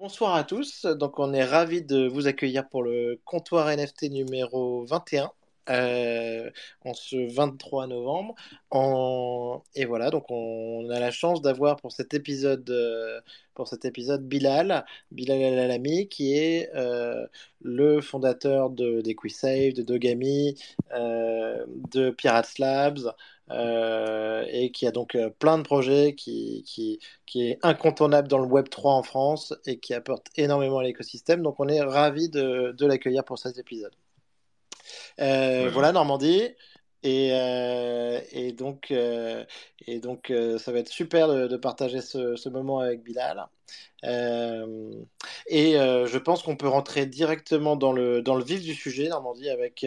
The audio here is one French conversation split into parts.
Bonsoir à tous, donc on est ravi de vous accueillir pour le comptoir NFT numéro 21 euh, en ce 23 novembre. Et voilà, donc on a la chance d'avoir pour cet épisode, euh, Bilal, Bilal Alami, qui est euh, le fondateur de d'EquiSave, de Dogami, de Pirates Labs, et qui a donc euh, plein de projets, qui, qui, qui est incontournable dans le Web 3 en France et qui apporte énormément à l'écosystème. Donc on est ravi de, de l'accueillir pour cet épisode. Euh, voilà Normandie. Et, euh, et donc, euh, euh, ça va être super de, partager ce, moment avec Bilal. Et je pense qu'on peut rentrer directement dans le, vif du sujet, Normandie, avec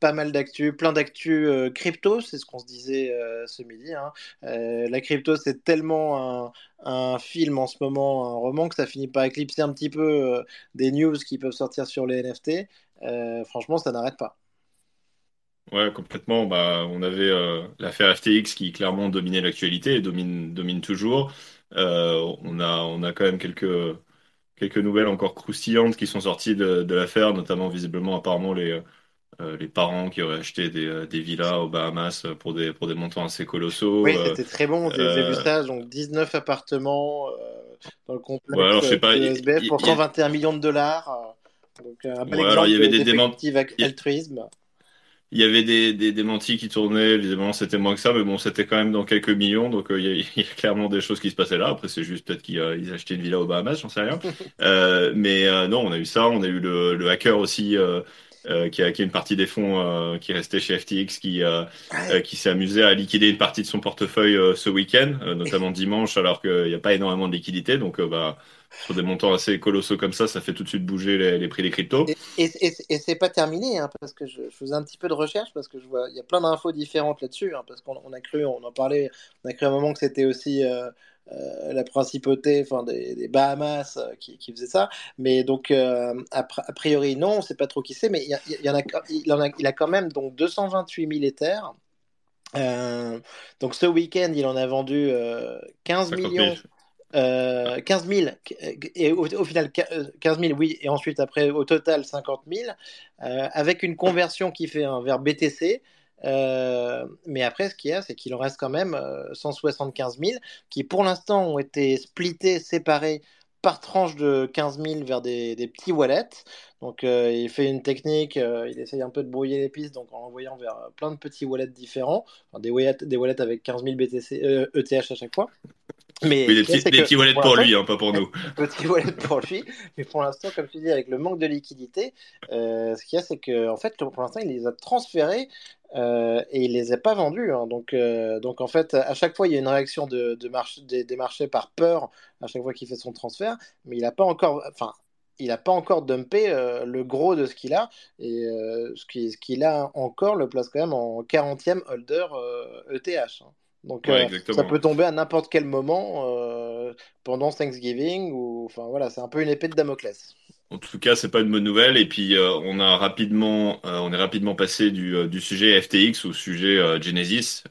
pas mal d'actu, plein d'actu crypto, c'est ce qu'on se disait ce midi. hein. La crypto, c'est tellement un, film en ce moment, un roman, que ça finit par éclipser un petit peu des news qui peuvent sortir sur les NFT. Franchement, ça n'arrête pas. Ouais, complètement. Bah, on avait euh, l'affaire FTX qui clairement dominait l'actualité et domine, domine toujours. Euh, on a, on a quand même quelques, quelques nouvelles encore croustillantes qui sont sorties de, de l'affaire, notamment visiblement apparemment les, euh, les parents qui auraient acheté des, des villas aux Bahamas pour des, pour des montants assez colossaux. Oui, c'était très bon, j'ai j'ai vu ça, donc 19 appartements dans le ouais, complexe alors je sais pas. il- pour il- 121 millions de dollars. donc un bel ouais, alors il y exemple avait de- des d'effectif altruisme. Il y avait des, des démentis qui tournaient, évidemment c'était moins que ça, mais bon, c'était quand même dans quelques millions, donc euh, il y, a il y a clairement des choses qui se passaient là. Après, c'est juste peut-être qu'ils euh, achetaient une villa aux Bahamas, j'en sais rien. Euh, mais non, on a eu ça, on a eu le, le hacker aussi euh, qui a hacké une partie des fonds euh, qui restait chez FTX, qui, euh, qui s'est amusé à liquider une partie de son portefeuille ce week-end, notamment dimanche, alors qu'il n'y a pas énormément de liquidité, donc bah, sur des montants assez colossaux comme ça, ça fait tout de suite bouger les, les prix des cryptos. Et, et, et, c'est pas terminé, hein, parce que je, je faisais un petit peu de recherche, parce que je vois, il y a plein d'infos différentes là-dessus, hein, parce qu'on on a cru, on en parlait, on a cru à un moment que c'était aussi euh, euh, la principauté, enfin des, des Bahamas euh, qui, qui faisait ça, mais donc a, pri- a priori non, on sait pas trop qui c'est, mais il y, en a, il en a, il a quand même donc 228 000 Ethers. Euh, donc ce week-end, il en a vendu euh, 15 50 000. Millions euh, 15 000, et au, au final 15 000, oui, et ensuite après au total 50 000, euh, avec une conversion qui fait un vers BTC. Euh, mais après, ce qu'il y a, c'est qu'il en reste quand même euh, 175 000 qui, pour l'instant, ont été splittés, séparés par tranche de 15 000 vers des, des petits wallets. Donc, euh, il fait une technique, euh, il essaye un peu de brouiller les pistes, donc en envoyant vers plein de petits wallets différents, enfin, des, wallets, des wallets avec 15 000 BTC, euh, ETH à chaque fois. Mais Oui, des petits, des petits wallets pour lui, hein, pas pour nous. petit wallet pour lui. Mais pour l'instant, comme tu dis, avec le manque de liquidité, euh, ce qu'il y a, c'est que en fait, pour l'instant, il les a transférés euh, et il les a pas vendus. hein. Donc, euh, donc, en fait, à chaque fois, il y a une réaction de, de marché, des, des marchés par peur à chaque fois qu'il fait son transfert, mais il n'a pas encore, enfin, il n'a pas encore dumpé euh, le gros de ce qu'il a. Et euh, ce qui- ce qu'il a encore le place quand même en 40e holder euh, ETH. hein. Donc, Ouais, euh, ça peut tomber à n'importe quel moment euh, pendant Thanksgiving ou enfin voilà, c'est un peu une épée de Damoclès. En tout cas, c'est pas une bonne nouvelle. Et puis, euh, on a rapidement, on est rapidement passé du, du sujet FTX au sujet Genesis,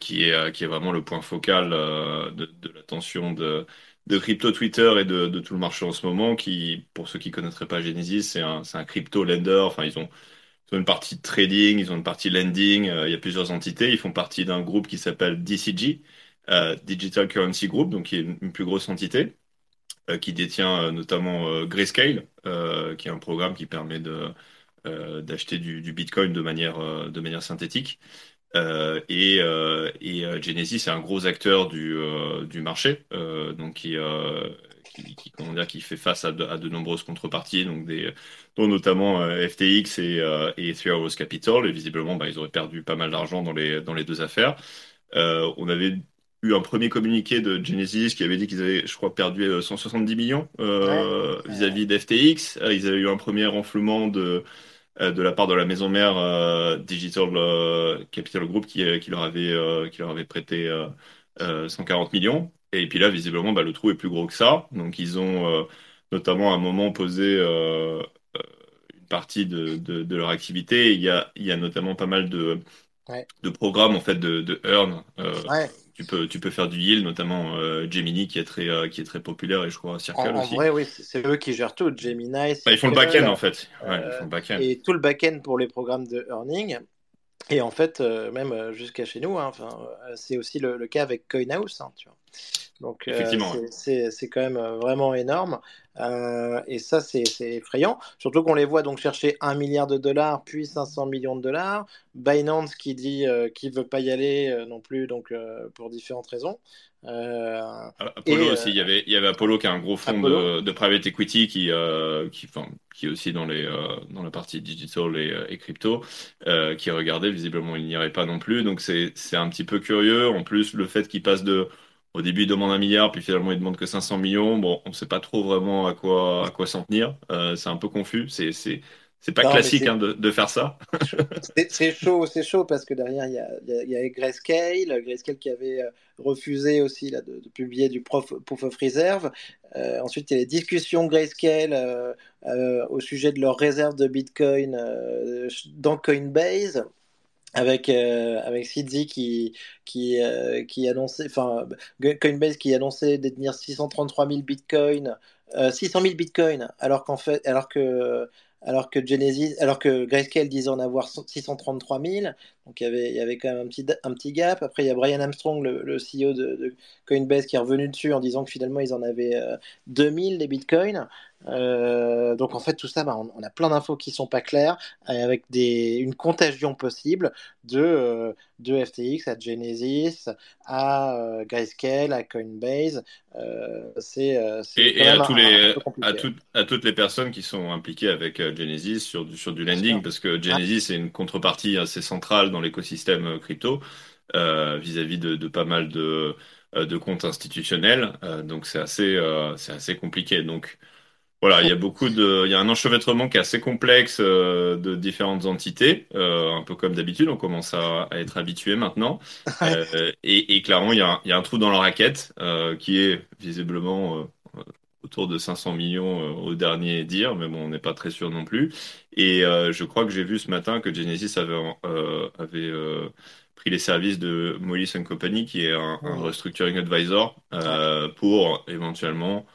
qui est, qui est vraiment le point focal de, de l'attention de, de crypto Twitter et de, de tout le marché en ce moment. Qui, pour ceux qui connaîtraient pas Genesis, c'est un, c'est un crypto lender. Enfin, ils ont, ils ont une partie de trading, ils ont une partie lending. euh, il y a plusieurs entités. Ils font partie d'un groupe qui s'appelle DCG, euh, Digital Currency Group, donc qui est une, plus grosse entité euh, qui détient notamment Grayscale, qui est un programme qui permet de, d'acheter du, Bitcoin de manière, de manière synthétique. Et et Genesis est un gros acteur du, du marché, donc qui, qui, qui, comment dire, qui fait face à de, à de nombreuses contreparties, donc des, dont notamment euh, FTX et, euh, et Three Arrows Capital. Et visiblement, bah, ils auraient perdu pas mal d'argent dans les, dans les deux affaires. Euh, on avait eu un premier communiqué de Genesis qui avait dit qu'ils avaient, je crois, perdu euh, 170 millions Ouais. euh, Euh, vis-à-vis d'FTX. Ils avaient eu un premier renflouement de, de la part de la maison mère euh, Digital euh, Capital Group qui, qui leur avait, euh, qui leur avait prêté euh, euh, 140 millions. Et puis là, visiblement, bah, le trou est plus gros que ça. Donc ils ont euh, notamment à un moment posé euh, euh, une partie de, de, de leur activité. Il y a, il y a notamment pas mal de ouais. de programmes en fait de, de earn Ouais. tu peux, tu peux faire du yield, notamment euh, Gemini qui est très, euh, qui est très populaire et je crois Circle en aussi. vrai, oui, c'est eux qui gèrent tout. Gemini, Bah, ils font le back-end en fait. Ouais, ils font le back-end. et tout le back-end pour les programmes de earning. Et en fait, même jusqu'à chez nous, hein, c'est aussi le, le cas avec CoinHouse, hein, tu vois. Donc, euh, ouais. c'est quand même euh, vraiment énorme. Euh, et ça, c'est effrayant. Surtout qu'on les voit donc chercher un milliard de dollars, puis 500 millions de dollars. Binance qui dit qu'il veut pas y aller non plus, donc pour différentes raisons. Euh, Ah, Apollo et aussi, il y avait, il y avait Apollo qui est un gros fonds de, de private equity qui, euh, qui, enfin, qui est aussi dans les, euh, dans la partie digital et, et crypto, qui regardait, visiblement il n'y irait pas non plus. Donc c'est un petit peu curieux. En plus, le fait qu'il passe de, au début il demande un milliard, puis finalement il demande que 500 millions. Bon, on ne sait pas trop vraiment à quoi, à quoi s'en tenir. Euh, c'est un peu confus. C'est, c'est, c'est pas non, mais classique hein, de, de faire ça. C'est c'est chaud, c'est chaud parce que derrière il y a, il y a, il y a Grayscale, Grayscale qui avait euh, refusé aussi là, de, de publier du prof, Proof of Reserve. Euh, ensuite il y a les discussions Grayscale euh, euh, au sujet de leurs réserves de Bitcoin euh, dans Coinbase. Avec, euh, avec Sidzi qui, qui, euh, qui annonçait, enfin, Coinbase qui annonçait détenir 633 000 bitcoins, euh, 600 000 bitcoins, alors qu'en fait, alors que, alors que Genesis, alors que Grayscale disait en avoir 633 000, donc il y avait, il y avait quand même un petit, un petit gap. Après, il y a Brian Armstrong, le, le CEO de, de Coinbase, qui est revenu dessus en disant que finalement ils en avaient euh, 2000 des bitcoins. Euh, donc en fait tout ça, bah, on, on a plein d'infos qui sont pas claires, euh, avec des, une contagion possible de, euh, de FTX à Genesis, à euh, Grayscale, à Coinbase. Euh, c'est euh, Et, à tous les, toutes, à toutes les personnes qui sont impliquées avec euh, Genesis sur du, sur du Bien lending, parce que Ah, Genesis est une contrepartie assez centrale dans l'écosystème euh, crypto euh, vis-à-vis de, de pas mal de, euh, de comptes institutionnels. Donc c'est assez, c'est assez compliqué. Donc voilà, il y a beaucoup de, il y a un enchevêtrement qui est assez complexe euh, de différentes entités, euh, un peu comme d'habitude. On commence à, à être habitué maintenant. Euh, et, et clairement, il y a, un- il y a un trou dans la raquette qui est visiblement autour de 500 millions euh, au dernier dire, mais bon, on n'est pas très sûr non plus. Et euh, je crois que j'ai vu ce matin que Genesis avait, euh, avait pris les services de Moelis Company, qui est un, un restructuring advisor, pour éventuellement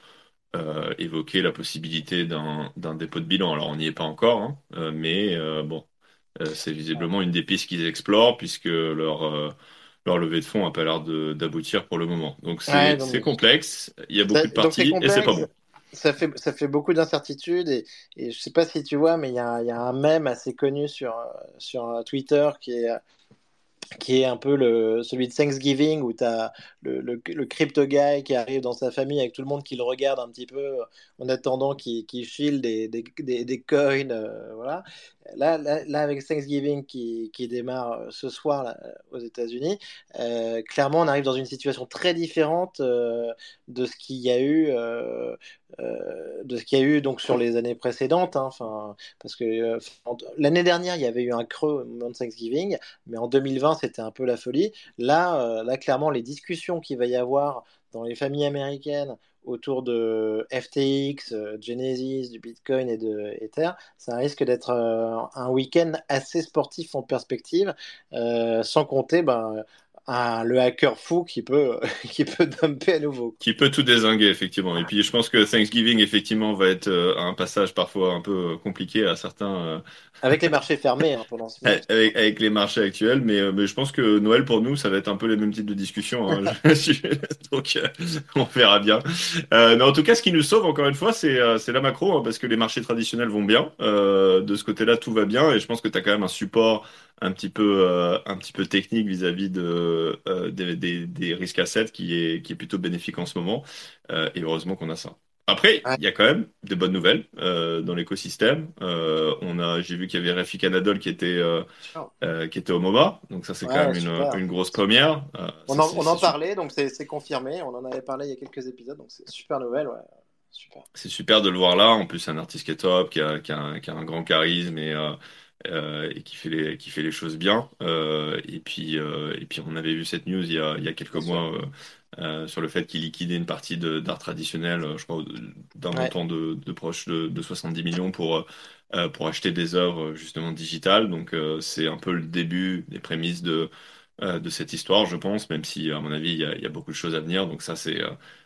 évoquer la possibilité d'un dépôt de bilan. Alors, on n'y est pas encore, hein, mais bon, c'est visiblement une des pistes qu'ils explorent, puisque leur, leur levée de fonds n'a pas l'air de- d'aboutir pour le moment. Donc, c'est complexe, il y a Ça- beaucoup de donc c'est parties, et c'est pas bon. ça fait, ça fait beaucoup d'incertitudes et, et je sais pas si tu vois, mais il y a, y a un mème assez connu sur, sur Twitter qui est, qui est un peu le, celui de Thanksgiving où tu as le, le, le crypto guy qui arrive dans sa famille avec tout le monde qui le regarde un petit peu en attendant qu'il file des, des, des, des coins. euh, voilà. Là, là, avec Thanksgiving qui, qui démarre euh, ce soir là, aux États-Unis, euh, clairement, on arrive dans une situation très différente euh, de ce qu'il y a eu, euh, euh, de ce qu'il y a eu donc sur les années précédentes. hein. Enfin, parce que euh, l'année dernière, il y avait eu un creux au moment de Thanksgiving, mais en 2020, c'était un peu la folie. Là, euh, là, clairement, les discussions qu'il va y avoir dans les familles américaines autour de FTX, euh, Genesis, du Bitcoin et de Ether, ça risque d'être euh, un week-end assez sportif en perspective, euh, sans compter ben, un- le hacker fou qui peut, qui peut dumper à nouveau. Qui peut tout dézinguer, effectivement. Et puis, je pense que Thanksgiving, effectivement, va être euh, un passage parfois un peu euh, compliqué à certains, euh, Avec les marchés fermés hein, pendant ce avec, avec les marchés actuels. Mais, mais je pense que Noël, pour nous, ça va être un peu les mêmes types de discussions. hein. Donc, euh, on verra bien. Euh, mais en tout cas, ce qui nous sauve, encore une fois, c'est c'est la macro, hein, parce que les marchés traditionnels vont bien. Euh, de ce côté-là, tout va bien. Et je pense que tu as quand même un support un petit peu, euh, un petit peu technique vis-à-vis de, euh, des, des, des risques assets qui est, qui est plutôt bénéfique en ce moment. Euh, et heureusement qu'on a ça. Après, il y a quand même des bonnes nouvelles euh, dans l'écosystème. Euh, on a, j'ai vu qu'il y avait Rafi Canadol qui était, euh, qui était au MOBA, donc ça c'est quand même une, une grosse première. On ça en, on parlait, donc c'est c'est confirmé. On en avait parlé il y a quelques épisodes, donc c'est super nouvelle. Ouais. Super. C'est super de le voir là. En plus, c'est un artiste qui est top, qui a, qui a, un, qui a un grand charisme et, euh, et qui fait les, qui fait les choses bien. Euh, et puis, euh, et puis, on avait vu cette news il y a, il y a quelques sûr. mois euh, euh, sur le fait qu'il liquidait une partie de- d'art traditionnel, euh, je crois, d'un Ouais. montant de, de proche de, de 70 millions pour, euh, pour acheter des œuvres justement digitales. Donc, euh, c'est un peu le début des prémices de de cette histoire, je pense, même si, à mon avis, il y a, il y a beaucoup de choses à venir. Donc ça, c'est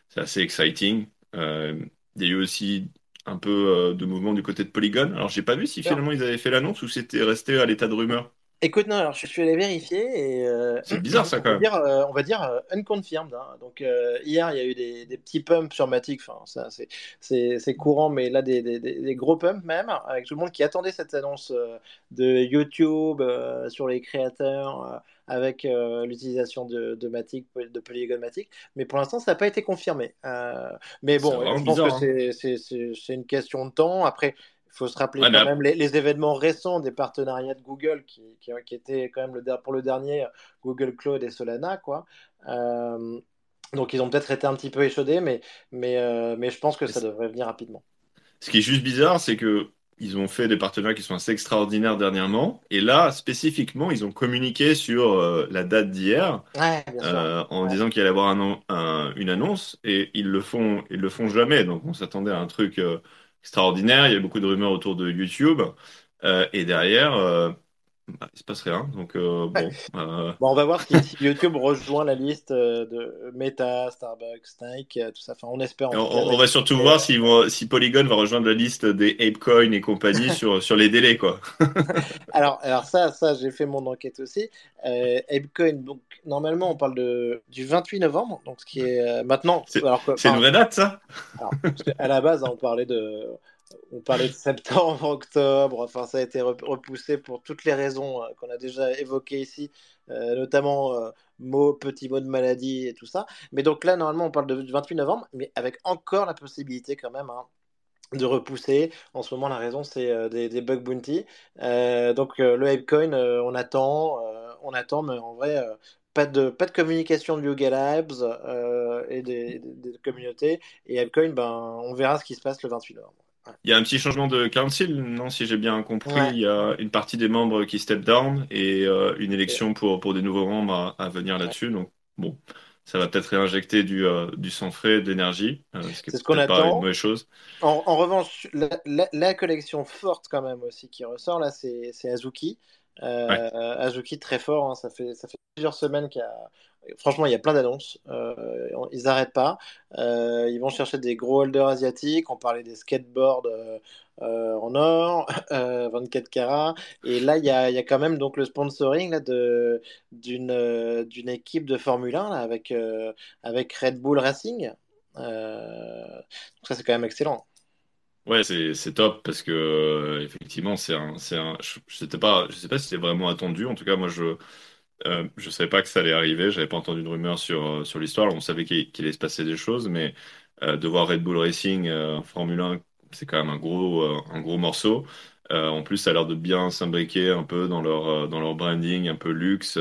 c'est assez exciting. il y a eu aussi un peu de mouvement du côté de Polygon. Alors, j'ai pas vu si finalement ils avaient fait l'annonce ou c'était resté à l'état de rumeur. Écoute, non, alors je suis allé vérifier et euh, C'est bizarre ça quand même. dire, euh, on va dire euh, unconfirmed. hein. Donc euh, hier, il y a eu des, des petits pumps sur Matic, enfin ça c'est courant, mais là des, des- gros pumps même, avec tout le monde qui attendait cette annonce euh, de YouTube euh, sur les créateurs euh, avec euh, l'utilisation de, de Matic, de Polygon Matic. Mais pour l'instant, ça n'a pas été confirmé. Euh, mais bon, je pense que hein. c'est une question de temps. Après. Il faut se rappeler Ouais, mais quand même les, les événements récents des partenariats de Google qui, qui, qui étaient quand même le, pour le dernier Google Cloud et Solana, quoi. Euh, donc ils ont peut-être été un petit peu échaudés, mais, mais, mais je pense que ça devrait venir rapidement. Ce qui est juste bizarre, c'est que ils ont fait des partenariats qui sont assez extraordinaires dernièrement. Et là, spécifiquement, ils ont communiqué sur euh, la date d'hier Ouais, euh, en Ouais. disant qu'il allait y avoir un an- un- une annonce. Et ils le font, ils le font jamais. Donc, on s'attendait à un truc euh, extraordinaire. Il y a beaucoup de rumeurs autour de YouTube. Et derrière, bah, il se passe rien. Donc, euh, bon. euh, Bon, on va voir si, si YouTube rejoint la liste euh, de Meta, Starbucks, Nike, tout ça. Enfin, on espère en on, va surtout voir vont- si Polygon va rejoindre la liste des ApeCoin et compagnie sur, sur les délais, quoi. Alors, alors ça, ça j'ai fait mon enquête aussi. Euh, Apecoin, donc normalement on parle de, du 28 novembre, donc ce qui est euh, maintenant. C'est Alors, que- c'est une vraie date, ça? alors, parce qu'à la base, hein, on parlait de, on parlait de septembre, octobre. Enfin, ça a été rep- repoussé pour toutes les raisons euh, qu'on a déjà évoquées ici, euh, notamment euh, mots, petits mots de maladie et tout ça. Mais donc là, normalement, on parle de, du 28 novembre, mais avec encore la possibilité quand même. hein, de repousser. En ce moment, la raison, c'est des, des bug bounty. Donc, le Apecoin, on attend, on attend, mais en vrai, pas de, pas de communication de Yuga Labs et des communautés. Et Apecoin, ben, on verra ce qui se passe le 28 novembre. Il y a un petit changement de council, non, si j'ai bien compris. Ouais. Il y a une partie des membres qui step down et euh, une élection pour, pour des nouveaux membres à, à venir là-dessus. Donc, bon, ça va peut-être réinjecter du, euh, du sang frais, d'énergie, euh, ce qui est C'est ce qu'on peut-être pas une attend. mauvaise chose. En, en revanche, la, la- la collection forte quand même aussi qui ressort, là, c'est Azuki. Ouais. Euh, Azuki très fort, hein, ça fait, ça fait plusieurs semaines qu'il y a... Franchement, il y a plein d'annonces. Euh, ils n'arrêtent pas. Euh, ils vont chercher des gros holders asiatiques. On parlait des skateboards euh, en or, euh, 24 carats. Et là, il y a, quand même donc le sponsoring d'une, d'une équipe de Formule 1 là, avec, avec Red Bull Racing. Donc ça, c'est quand même excellent. Ouais, c'est top parce que effectivement, c'est je, je sais pas, je sais pas si c'est vraiment attendu. En tout cas, moi, je, Euh, je savais pas que ça allait arriver, j'avais pas entendu de rumeur sur, euh, sur l'histoire. On savait qu'il allait se passer des choses, mais euh, de voir Red Bull Racing euh, en Formule 1, c'est quand même un gros, un gros morceau. En plus, ça a l'air de bien s'imbriquer un peu dans leur, dans leur branding, un peu luxe.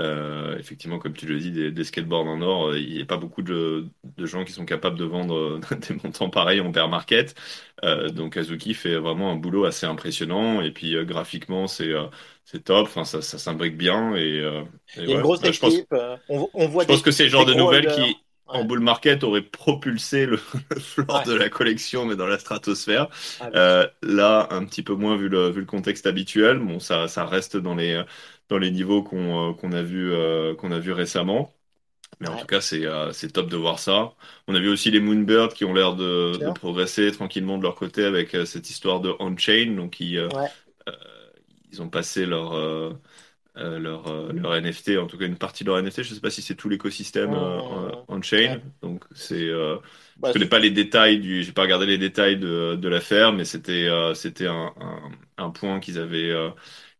Euh, effectivement, comme tu le dis, des, des skateboards en or, euh, il n'y a pas beaucoup de, de gens qui sont capables de vendre euh, des montants pareils en bear market. Donc Azuki fait vraiment un boulot assez impressionnant. Et puis graphiquement, c'est c'est top. Enfin, ça, ça s'imbrique bien. Et, et Il y a une grosse Bah, je pense, équipe. on, on voit je pense que c'est le genre de nouvelles qui, en bull market, aurait propulsé le, le floor ouais, de la collection, mais dans la stratosphère. ah, là, un petit peu moins vu le, vu le contexte habituel. Bon, ça, ça reste dans les, dans les niveaux qu'on euh, qu'on a vu, euh, qu'on a vu récemment. Mais en Ouais, tout cas, c'est euh, c'est top de voir ça. On a vu aussi les Moonbirds qui ont l'air de, progresser tranquillement de leur côté avec euh, cette histoire de on-chain. Donc, ils, euh, Ouais, euh, ils ont passé leur, euh, euh, leur, euh, leur NFT, en tout cas une partie de leur NFT. Je ne sais pas si c'est tout l'écosystème euh, Hum, on-chain. ouais. Donc, c'est. euh, je Bah, connais pas les détails du, j'ai pas regardé les détails de, de l'affaire, mais c'était euh, c'était un, un, un point qu'ils avaient euh,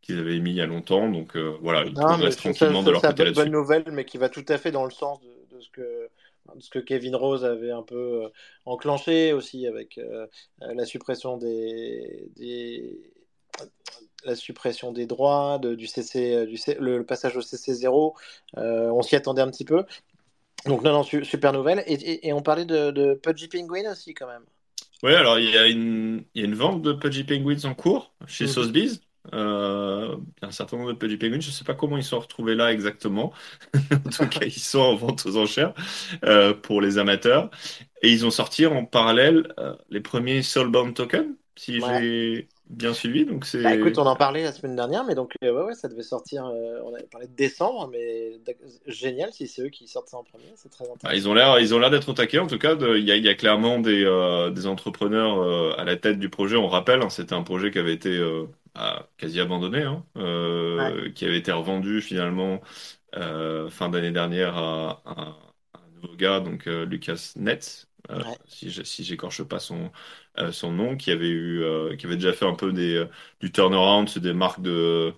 qu'ils avaient émis il y a longtemps. Donc euh, voilà, ils progressent ça, tranquillement de ça, leur c'est côté une bonne nouvelle, mais qui va tout à fait dans le sens de, de ce que, de ce que Kevin Rose avait un peu euh, enclenché aussi avec euh, la suppression des, des, la suppression des droits, de- du CC, du C- le, le passage au CC0. Euh, on s'y attendait un petit peu. Donc, non, non, su- super nouvelle. Et, et, et on parlait de, de Pudgy Penguin aussi, quand même. Ouais, alors il y a une il y a une vente de Pudgy Penguins en cours chez. Sotheby's. Euh, il y a un certain nombre de Pudgy Penguins. Je sais pas comment ils sont retrouvés là exactement. En tout cas, ils sont en vente aux enchères euh, pour les amateurs. Et ils ont sorti en parallèle euh, les premiers Soulbound tokens, si Ouais, j'ai bien suivi. Donc c'est. Bah, écoute, on en parlait la semaine dernière, mais donc ouais, ouais, ça devait sortir. on avait parlé de décembre, mais génial si c'est eux qui sortent ça en premier, c'est très Ah, ils intéressant. ont l'air, ils ont l'air d'être au taquet. En tout cas, il y a, il y a clairement des, des entrepreneurs à la tête du projet. On rappelle, hein, c'était un projet qui avait été quasi abandonné, hein, Ouais, euh, qui avait été revendu finalement euh, fin d'année dernière à, à un nouveau gars, donc euh, Lucas Netz, euh, ouais, si je, si j'écorche pas son, euh, son nom, qui avait eu, euh, qui avait déjà fait un peu des, euh, du turnaround sur des marques de,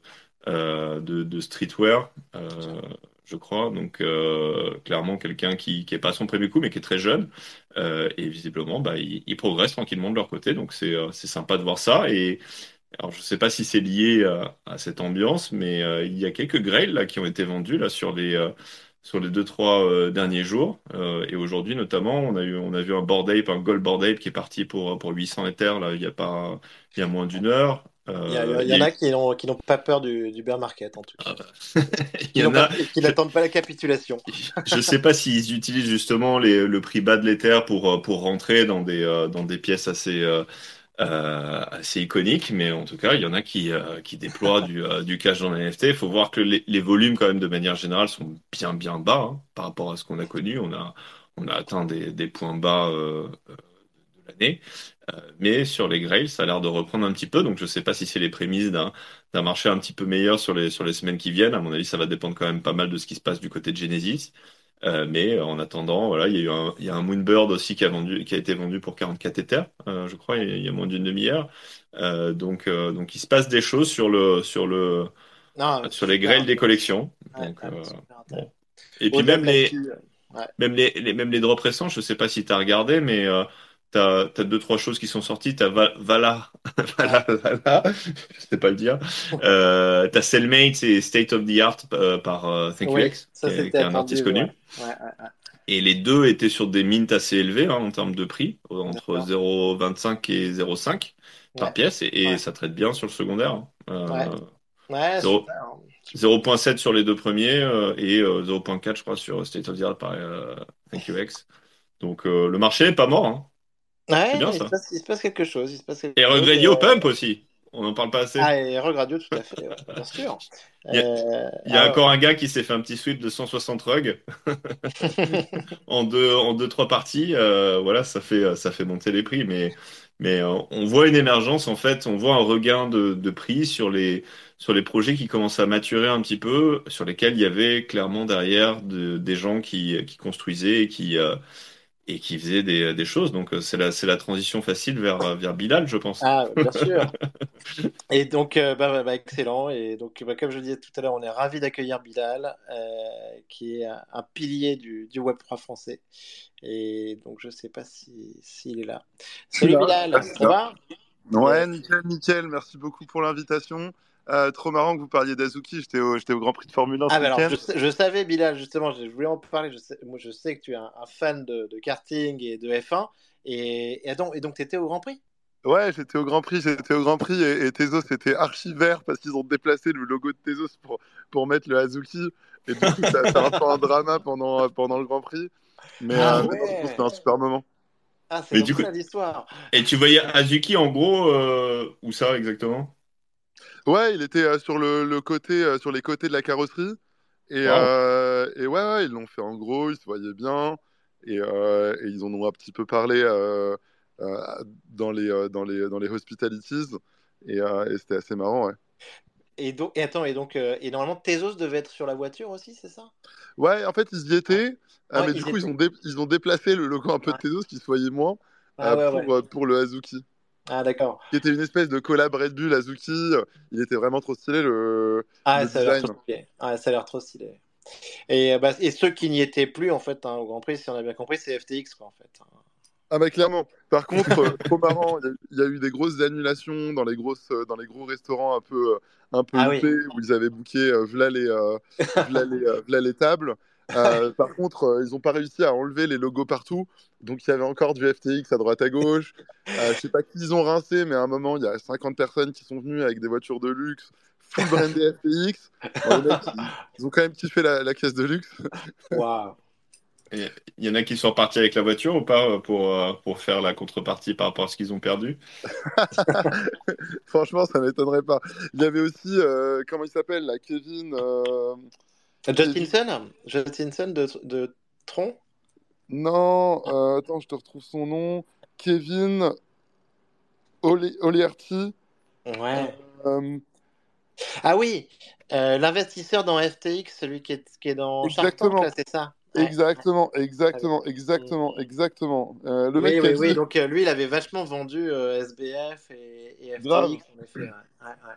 euh, de, de streetwear. euh, je crois. Donc, euh, clairement, quelqu'un qui qui est pas à son premier coup, mais qui est très jeune. Euh, et visiblement, bah, ils, ils progressent tranquillement de leur côté. Donc, c'est euh, c'est sympa de voir ça. Et alors, je sais pas si c'est lié à, à cette ambiance, mais euh, il y a quelques grails là, qui ont été vendus là, sur les, euh, sur les deux, trois euh, derniers jours. Euh, et aujourd'hui, notamment, on a eu, on a vu un Bored Ape, un Gold Bored Ape qui est parti pour, pour 800 Ethers là, il y a pas, il y a moins d'une heure. Il y, a- Euh, il il y y en a a eu- qui n'ont qui n'ont pas peur du, du bear market, en tout cas. ah bah, il Qui y n'ont en pas, a. qui n'attendent pas la capitulation. Je ne sais pas s'ils utilisent justement les- le prix bas de l'Ether pour, euh, pour rentrer dans des, euh, dans des pièces assez, euh, euh, assez iconiques, mais en tout cas, il y en a qui, euh, déploient du, euh, du cash dans les NFT. Il faut voir que les, volumes, quand même, de manière générale, sont bien, bien bas hein, par rapport à ce qu'on a connu. On a, on a atteint des, points bas euh, euh, de l'année. Euh, mais sur les Grails, ça a l'air de reprendre un petit peu. Donc, je ne sais pas si c'est les prémices d'un d'un marché un petit peu meilleur sur les, sur les semaines qui viennent. À mon avis, ça va dépendre quand même pas mal de ce qui se passe du côté de Genesis. Euh, mais euh, en attendant, voilà, il y a eu un, il y a un Moonbird aussi qui a vendu, qui a été vendu pour 44 Ethers, euh, je crois, il y a, moins d'une demi-heure. Euh, donc, donc, il se passe des choses sur le, sur le, Non, sur les grails des collections. Donc, ouais, bon. Et puis même les, même les, les- même les drops récents, je sais pas si tu as regardé, mais t'as, t'as deux, trois choses qui sont sorties. T'as Va- Vala. Vala, Vala, je sais pas le dire. Euh, t'as Cellmates et State of the Art euh, par euh, Oui, ça qui est, un artiste connu. Ouais, ouais, ouais. Et les deux étaient sur des mints assez élevés hein, en termes de prix, entre D'accord. 0,25 et 0,5 par pièce, et, ça traite bien sur le secondaire. hein. ouais. Euh, Ouais, 0 super. hein. Super. 0.7 sur les deux premiers euh, et euh, 0.4 je crois sur State of the Art par ThankYous. Donc le marché est pas mort, hein. Bien il se passe, il se passe quelque chose. Il se passe quelque Et. Regradio euh, Pump aussi, on n'en parle pas assez. Ah, et Regradio, tout à fait, ouais, bien sûr. Il y a, Euh, il y a encore un gars qui s'est fait un petit sweep de 160 rugs en deux, en deux, trois parties. Euh, voilà, ça fait, ça fait monter les prix. Mais, mais on voit une émergence, en fait, on voit un regain de, de prix sur les, sur les projets qui commencent à maturer un petit peu, sur lesquels il y avait clairement derrière de- des gens qui, qui construisaient et qui, et qui faisaient des, des choses. Donc, euh, c'est la, c'est la transition facile vers, vers Bilal, je pense. Ah, bien sûr. Et donc, euh, bah, bah, bah, excellent. Et donc, bah, comme je le disais tout à l'heure, on est ravi d'accueillir Bilal, euh, qui est un, un pilier du, du Web3 français. Et donc, je ne sais pas si, s'il est là. Salut Bilal, ça va? Ouais, nickel, nickel. Merci beaucoup pour l'invitation. Euh, trop marrant que vous parliez d'Azuki. J'étais au, Grand Prix de Formule 1 Ah, ce bah alors, je, savais, Bilal, justement, je, voulais en parler. Je sais, moi, je sais que tu es un, un fan de, de karting et de F1. Et, et, attends, et donc, tu étais au Grand Prix? Ouais, j'étais au Grand Prix, j'étais au Grand Prix et, et Tezos était archi vert parce qu'ils ont déplacé le logo de Tezos pour, pour mettre le Azuki. Et du coup, ça, ça a un peu un drama pendant, pendant le Grand Prix. Mais, Ah euh, c'était un super moment. Ah, c'est l'histoire. et tu voyais Azuki en gros, euh, où ça exactement? Ouais, il était euh, sur le, le côté, euh, sur les côtés de la carrosserie. Et, euh, et ouais, ouais, ils l'ont fait en gros, ils se voyaient bien. Et, et ils en ont un petit peu parlé dans les, dans les, dans les hospitalities. Et, et c'était assez marrant, ouais. Et donc, et attends, et donc, euh, et normalement, Tezos devait être sur la voiture aussi, c'est ça? Ouais, en fait, ils y étaient. euh, ouais mais du coup, ils ont, dé- ils ont déplacé le logo un peu de Ouais. Tezos qui se voyait moins Ah euh, ouais, pour, ouais. pour le Azuki. Ah d'accord. Qui était une espèce de collab Red Bull Azuki. Il était vraiment trop stylé, le, Ah, le ça a l'air trop stylé. Ah, ça a l'air trop stylé. Et, euh, bah, et ceux qui n'y étaient plus, en fait, hein, au Grand Prix, si on a bien compris, c'est FTX, quoi, en fait. Ah bah clairement. Par contre, euh, trop marrant, il y, a il y a eu des grosses annulations dans les grosses, euh, dans les gros restaurants un peu, un peu Ah oui. où ils avaient booké euh, v'là les, euh, v'là les, euh, v'là les tables. Euh, par contre, euh, ils n'ont pas réussi à enlever les logos partout. Donc il y avait encore du FTX à droite à gauche. Euh, je sais pas qui ils ont rincé, mais à un moment, il y a 50 personnes qui sont venues avec des voitures de luxe, full brandé FTX. Mecs, ils, ils ont quand même kiffé la, la caisse de luxe. Waouh. Il y en a qui sont repartis avec la voiture ou pas pour, pour faire la contrepartie par rapport à ce qu'ils ont perdu? Franchement, ça m'étonnerait pas. Il y avait aussi, comment il s'appelle, là, Kevin. Justinson Justinson de, de Tron Non, attends, je te retrouve son nom. Kevin Oliarty. Ouais. Ah oui, l'investisseur dans FTX, celui qui est, qui est dans Exactement. c'est ça Exactement, exactement, exactement, exactement. Euh, le oui, mec oui, oui, donc euh, lui, il avait vachement vendu euh, SBF et, et FTX. En effet. Ouais. Ouais,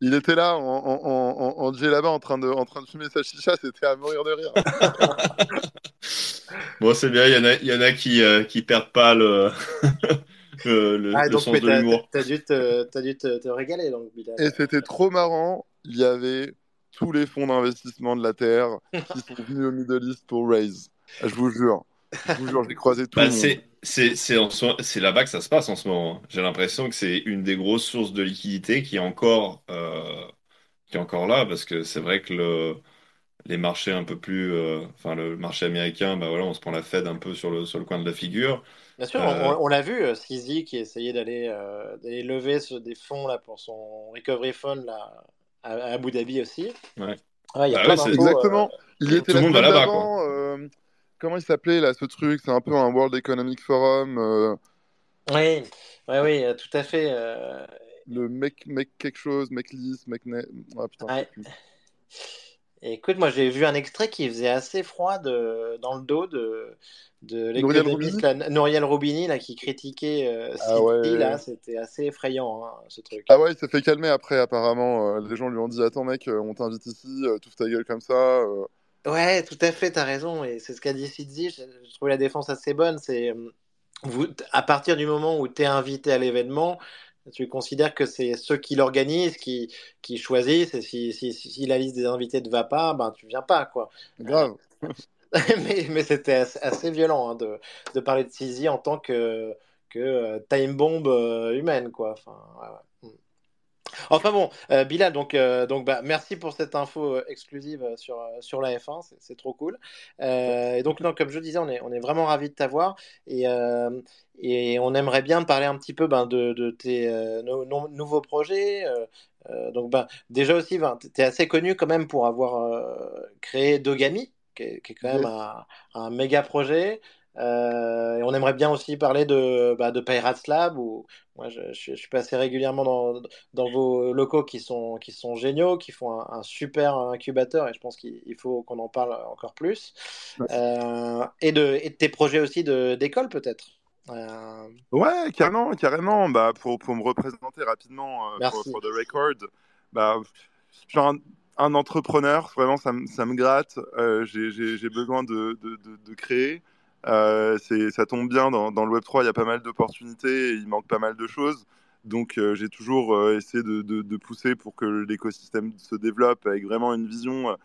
il était là, en, en, en, là-bas, en train de, en train de fumer sa chicha, c'était à mourir de rire. bon, c'est bien, il y en a, il y en a qui, qui perdent pas le, le, ah, donc, sens de l'humour. T'as dû, te, as dû te, te, régaler, donc, Bilal. Et c'était trop marrant. Il y avait tous les fonds d'investissement de la Terre qui sont venus au Middle East pour Raise. Je vous jure. Je vous jure, j'ai croisé tout bah, le monde. C'est là-bas que ça se passe en ce moment. J'ai l'impression que c'est une des grosses sources de liquidité qui est encore, euh, qui est encore là, parce que c'est vrai que le, les marchés un peu plus. Euh, enfin, le marché américain, bah voilà, on se prend la Fed un peu sur le, sur le coin de la figure. Bien sûr, euh, on, l'a vu, Sisi qui essayait d'aller lever des fonds là, pour son recovery fund là, à, Abu Dhabi aussi. Ouais. il y a bah exactement. Euh, il était Tout le monde là-bas. Euh, comment il s'appelait là ce truc C'est un peu un World Economic Forum. Euh... Oui, oui, oui, tout à fait. Le mec, mec quelque chose, mec lisse, mec. Ah, putain, ouais. Écoute, moi j'ai vu un extrait qui faisait assez froid de, dans le dos de, de l'économiste Nouriel Roubini là, qui critiquait euh, ah là, c'était assez effrayant hein, ce truc. Ah ouais, il s'est fait calmer après apparemment. Euh, les gens lui ont dit attends mec, euh, on t'invite ici, euh, tout ta gueule comme ça. Ouais, tout à fait, t'as raison et c'est ce qu'a dit Sidzi. Je, je trouvais la défense assez bonne. C'est vous, à partir du moment où tu es invité à l'événement, tu considères que c'est ceux qui l'organisent, qui, qui choisissent, et si, si, si, la liste des invités ne va pas, ben tu viens pas, quoi. Grave. mais, mais c'était assez, violent hein, de, de, parler de Sisi en tant que, que euh, time bomb euh, humaine, quoi. Enfin, ouais, ouais. Enfin bon, euh, Bilal, donc, euh, donc bah, merci pour cette info euh, exclusive sur, sur la F1, c'est trop cool. et donc, non, comme je disais, on est, on est vraiment ravis de t'avoir et, et on aimerait bien parler un petit peu ben, de, de, tes nouveaux projets. donc, ben, déjà aussi, ben, tu es assez connu quand même pour avoir créé Dogami, qui est, qui est quand même un, un méga projet. Euh, et on aimerait bien aussi parler de, bah, de Pirates Lab, où moi je, je, suis passé régulièrement dans, dans, vos locaux qui sont, qui sont géniaux, qui font un, super incubateur, et je pense qu'il faut qu'on en parle encore plus. Euh, et, de, et de tes projets aussi d'école peut-être euh... Ouais, carrément, carrément. Bah, pour, pour me représenter rapidement euh, pour, pour, The Record, bah, genre un, un, entrepreneur, vraiment ça, ça me gratte. J'ai besoin de, de, de, de créer. Euh, ça tombe bien, dans, le Web3, il y a pas mal d'opportunités il manque pas mal de choses. Donc euh, j'ai toujours euh, essayé de, pousser pour que l'écosystème se développe avec vraiment une vision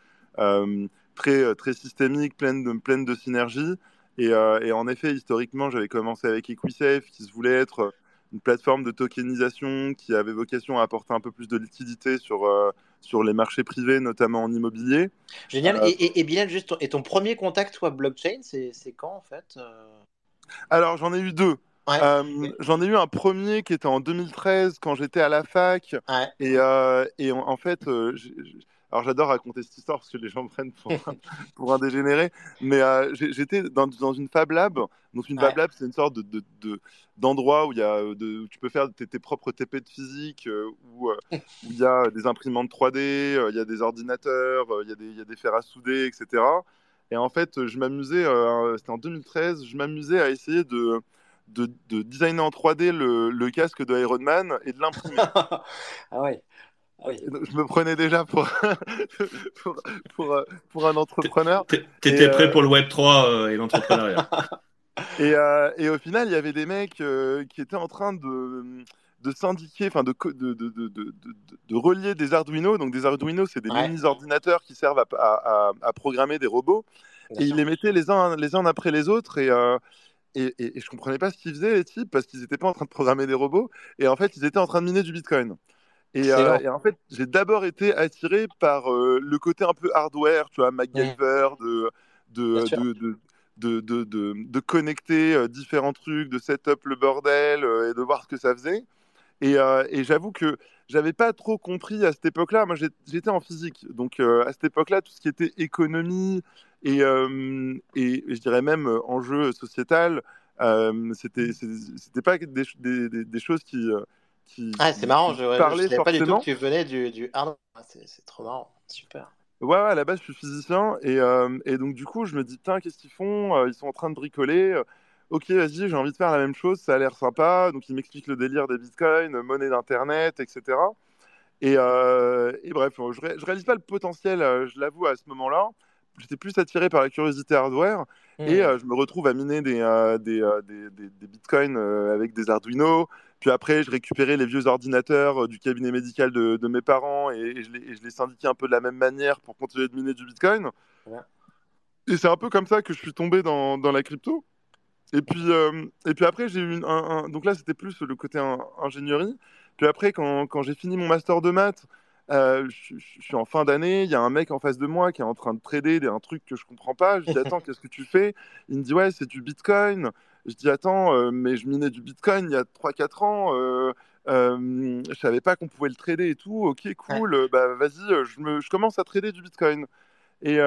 très, systémique, pleine de, pleine synergie. Et, et en effet, historiquement, j'avais commencé avec Equisafe, qui se voulait être une plateforme de tokenisation qui avait vocation à apporter un peu plus de liquidité sur, sur les marchés privés, notamment en immobilier. Génial. Euh, et, et, Bilal, juste, et ton premier contact, toi, blockchain, c'est quand en fait euh Alors, j'en ai eu deux. j'en ai eu un premier qui était en 2013 quand j'étais à la fac. Et, et en, en, fait, alors j'adore raconter cette histoire parce que les gens me prennent pour, un, pour un dégénéré, mais euh, j'étais dans, dans, une Fab Lab. Donc une Fab Lab, c'est une sorte de, d'endroit où, il y a de, où tu peux faire tes, tes propres TP de physique, euh, où, euh, où, il y a des imprimantes 3D, euh, il y a des ordinateurs, il y, a des, il y a des fers à souder, etc. Et en fait, je m'amusais, c'était en 2013, je m'amusais à essayer de, de, de, designer en 3D le, le casque de Iron Man et de l'imprimer. ah ouais. Je me prenais déjà pour, pour, pour, euh, pour, un entrepreneur. T'étais euh... prêt pour le Web3 euh, et l'entrepreneuriat. et, euh, et, au final, il y avait des mecs qui étaient en train de, de syndiquer, enfin de, de, de, de, relier des Arduino. Donc des Arduino, c'est des ouais. mini-ordinateurs qui servent à, à, à, programmer des robots. Bien et sûr. ils les mettaient les uns, les uns après les autres. Et, et, et, et, je comprenais pas ce qu'ils faisaient, les types, parce qu'ils n'étaient pas en train de programmer des robots. Et en fait, ils étaient en train de miner du Bitcoin. Euh, et, en fait, j'ai d'abord été attiré par euh, le côté un peu hardware, tu vois, MacGyver, de, de, de, de, de connecter euh, différents trucs, de setup le bordel et de voir ce que ça faisait. Et, j'avoue que j'avais pas trop compris à cette époque-là. Moi, j'étais en physique, donc à cette époque-là, tout ce qui était économie et, et je dirais même enjeu sociétal, c'était c'était pas des choses qui qui, Ah, c'est marrant, je, parlaient savais pas du tout que tu venais du, du hard. Ah, c'est trop marrant, super. Ouais, ouais, à la base, je suis physicien. Et, euh, et donc, du coup, je me dis, putain, qu'est-ce qu'ils font? Euh, Ils sont en train de bricoler. Euh, Ok, vas-y, j'ai envie de faire la même chose, ça a l'air sympa. Donc, ils m'expliquent le délire des bitcoins, monnaie d'Internet, etc. Et, euh, et bref, je, ré- je réalise pas le potentiel, je l'avoue, à ce moment-là. J'étais plus attiré par la curiosité hardware. Et Hmm. euh, je me retrouve à miner des, des, des, des- bitcoins avec des Arduino. Puis après, je récupérais les vieux ordinateurs euh, du cabinet médical de, de mes parents et, et je les, et je les syndiquais un peu de la même manière pour continuer de miner du bitcoin. Ouais. Et c'est un peu comme ça que je suis tombé dans, dans la crypto. Et puis, euh, et puis après, j'ai eu une- un, un- Donc là, c'était plus le côté in- ingénierie. Puis après, quand, quand j'ai fini mon master de maths, euh, je, suis en fin d'année, il y a un mec en face de moi qui est en train de trader un truc que je comprends pas. Je dis, attends, qu'est-ce que tu fais? Il me dit, ouais, c'est du Bitcoin. Je dis, attends, euh, mais je minais du Bitcoin il y a 3-4 ans. Euh, euh, je savais pas qu'on pouvait le trader et tout. Ok, cool. Euh, Bah, vas-y, euh, je, me, je commence à trader du Bitcoin. Et,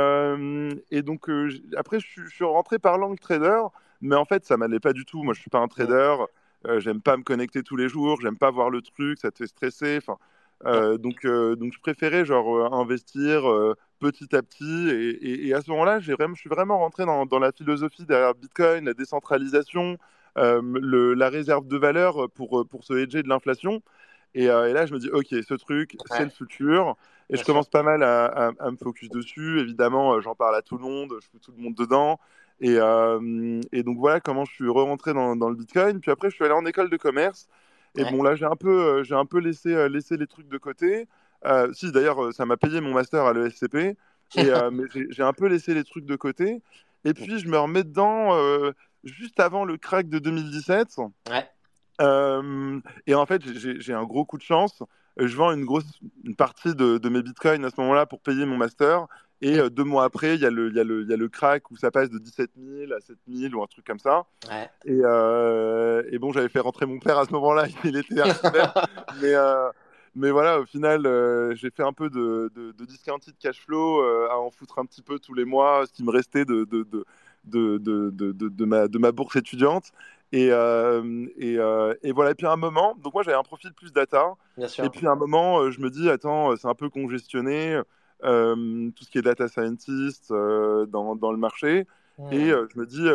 et donc, après, je, suis- je suis rentré par langue trader, mais en fait, ça m'allait pas du tout. Moi, je suis pas un trader. J'aime pas me connecter tous les jours. J'aime pas voir le truc. Ça te fait stresser. Enfin, euh, donc, euh, donc, je préférais genre euh, investir petit à petit. Et, et- et à ce moment-là, je suis vraiment rentré dans, dans la philosophie derrière Bitcoin, la décentralisation, euh, le- la réserve de valeur pour, pour se hedger de l'inflation. Et, euh, et là, je me dis, OK, ce truc, c'est le futur. Et Bien je sûr. commence pas mal à, à- à me focus dessus. Évidemment, euh, j'en parle à tout le monde, je fous tout le monde dedans. Et, euh, et donc voilà comment je suis re-rentré dans, dans le Bitcoin. Puis après, je suis allé en école de commerce. Et Ouais. bon, là, j'ai un peu, j'ai un peu laissé, laissé les trucs de côté. Euh, si, d'ailleurs, euh, ça m'a payé mon master à l'ESCP. Et, euh, mais j'ai un peu laissé les trucs de côté. Et puis, je me remets dedans euh, juste avant le crack de 2017. Ouais. Euh, et en fait, j'ai un gros coup de chance. Je vends une grosse une partie de, de mes bitcoins à ce moment-là pour payer mon master. Et deux mois après, il y, a le- il y, y a le crack où ça passe de 17 000 à 7 000 ou un truc comme ça. Ouais. Et, et bon, j'avais fait rentrer mon père à ce moment-là, il était architecte. mais, mais voilà, au final, euh, j'ai fait un peu de, de, de discounted cash flow euh, à en foutre un petit peu tous les mois, ce qui me restait de, de, de, de, de, de, de- de ma, de ma bourse étudiante. Et, euh, et, et voilà, et puis à un moment, donc moi j'avais un profil plus data, Bien sûr. et puis à un moment, je me dis, attends, c'est un peu congestionné, tout ce qui est data scientist dans, dans le marché. Hmm. Et je me dis,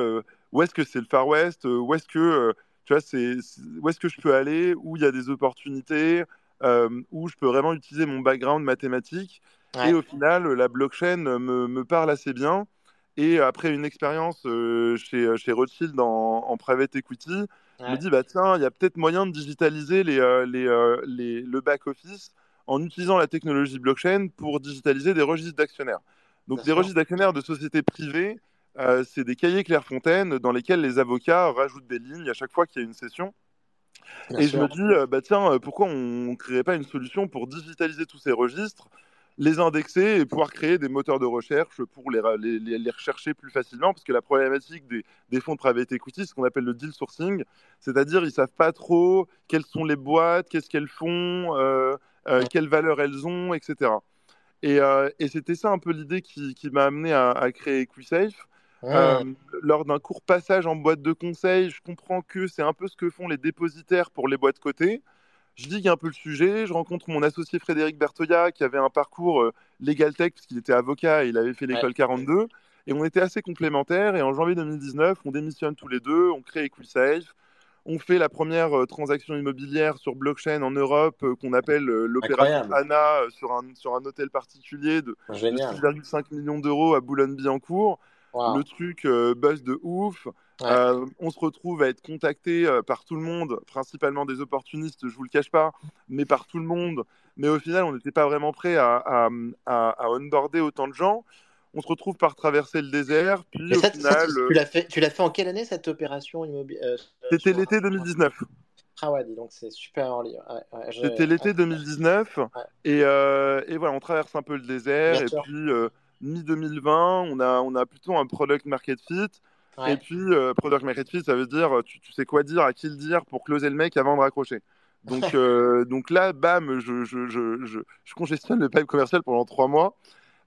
où est-ce que c'est le Far West? Où est-ce que, tu vois, c'est, où est-ce que je peux aller? Où il y a des opportunités? Où je peux vraiment utiliser mon background mathématique Ouais. Et au final, la blockchain me, me parle assez bien. Et après une expérience euh, chez, chez Rothschild en, en private equity, je me Ouais. dis, bah tiens, il y a peut-être moyen de digitaliser les, euh, les, euh, les- le back-office en utilisant la technologie blockchain pour digitaliser des registres d'actionnaires. Donc, des registres d'actionnaires de sociétés privées, euh, c'est des cahiers Clairefontaine dans lesquels les avocats rajoutent des lignes à chaque fois qu'il y a une session. Bien Et je me dis, euh, bah tiens, euh, pourquoi on ne créerait pas une solution pour digitaliser tous ces registres, les indexer et pouvoir créer des moteurs de recherche pour les, les, les- rechercher plus facilement? Parce que la problématique des, des fonds de private equity, c'est ce qu'on appelle le deal sourcing, c'est-à-dire ils savent pas trop quelles sont les boîtes, qu'est-ce qu'elles font, euh, euh, quelles valeurs elles ont, etc. Et, euh, et c'était ça un peu l'idée qui, qui m'a amené à, à créer EquiSafe. Hmm. Euh, lors d'un court passage en boîte de conseil, je comprends que c'est un peu ce que font les dépositaires pour les boîtes cotées. Je digue un peu le sujet, je rencontre mon associé Frédéric Bertoya qui avait un parcours euh, Legal Tech parce qu'il était avocat et il avait fait l'école 42 et on était assez complémentaires et en janvier 2019 on démissionne tous les deux, on crée EquiSafe, on fait la première euh, transaction immobilière sur blockchain en Europe euh, qu'on appelle l'opération. ANA sur un, sur un hôtel particulier de, de Génial. 6,5 millions d'euros à Boulogne-Billancourt. Wow. Le truc euh, buzz de ouf. Ouais. Euh, on se retrouve à être contacté euh, par tout le monde, principalement des opportunistes, je vous le cache pas, mais par tout le monde. Mais au final, on n'était pas vraiment prêt à, à, à, à onboarder autant de gens. On se retrouve par traverser le désert, puis Mais au ça, ça, final, tu, tu l'as fait, tu l'as fait en quelle année cette opération immobilière c'était l'été 2019. Ah ouais, dis donc c'est super early. Ouais, ouais, je- C'était l'été ouais. 2019. Et, euh, et voilà, on traverse un peu le désert. Bien et sûr. puis, euh, mi-2020, on a, on a plutôt un product market fit. Et puis, euh, product market fit, ça veut dire tu, tu, sais quoi dire, à qui le dire pour closer le mec avant de raccrocher. Donc, euh, donc là, bam, je, je, je, je, congestionne le pipe commercial pendant trois mois.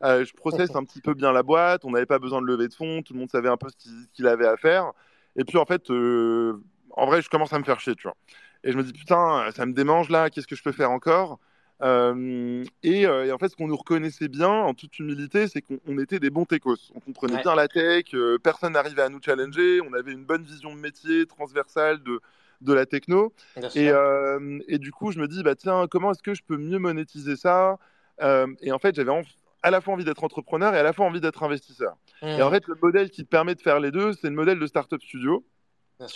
Euh, je processe un petit peu bien la boîte. On n'avait pas besoin de lever de fonds. Tout le monde savait un peu ce qu'il avait à faire. Et puis, en fait, en vrai, je commence à me faire chier, tu vois. Et je me dis, putain, ça me démange là. Qu'est-ce que je peux faire encore? Euh, et, et, en fait, ce qu'on nous reconnaissait bien, en toute humilité, c'est qu'on était des bons techos. On comprenait ouais. bien la tech, euh, personne n'arrivait à nous challenger, on avait une bonne vision de métier transversale de, de la techno. Et, euh, et, du coup, je me dis, bah, tiens, comment est-ce que je peux mieux monétiser ça? Et en fait, j'avais à la fois envie d'être entrepreneur et à la fois envie d'être investisseur. Mmh. Et en fait, le modèle qui te permet de faire les deux, c'est le modèle de startup studio.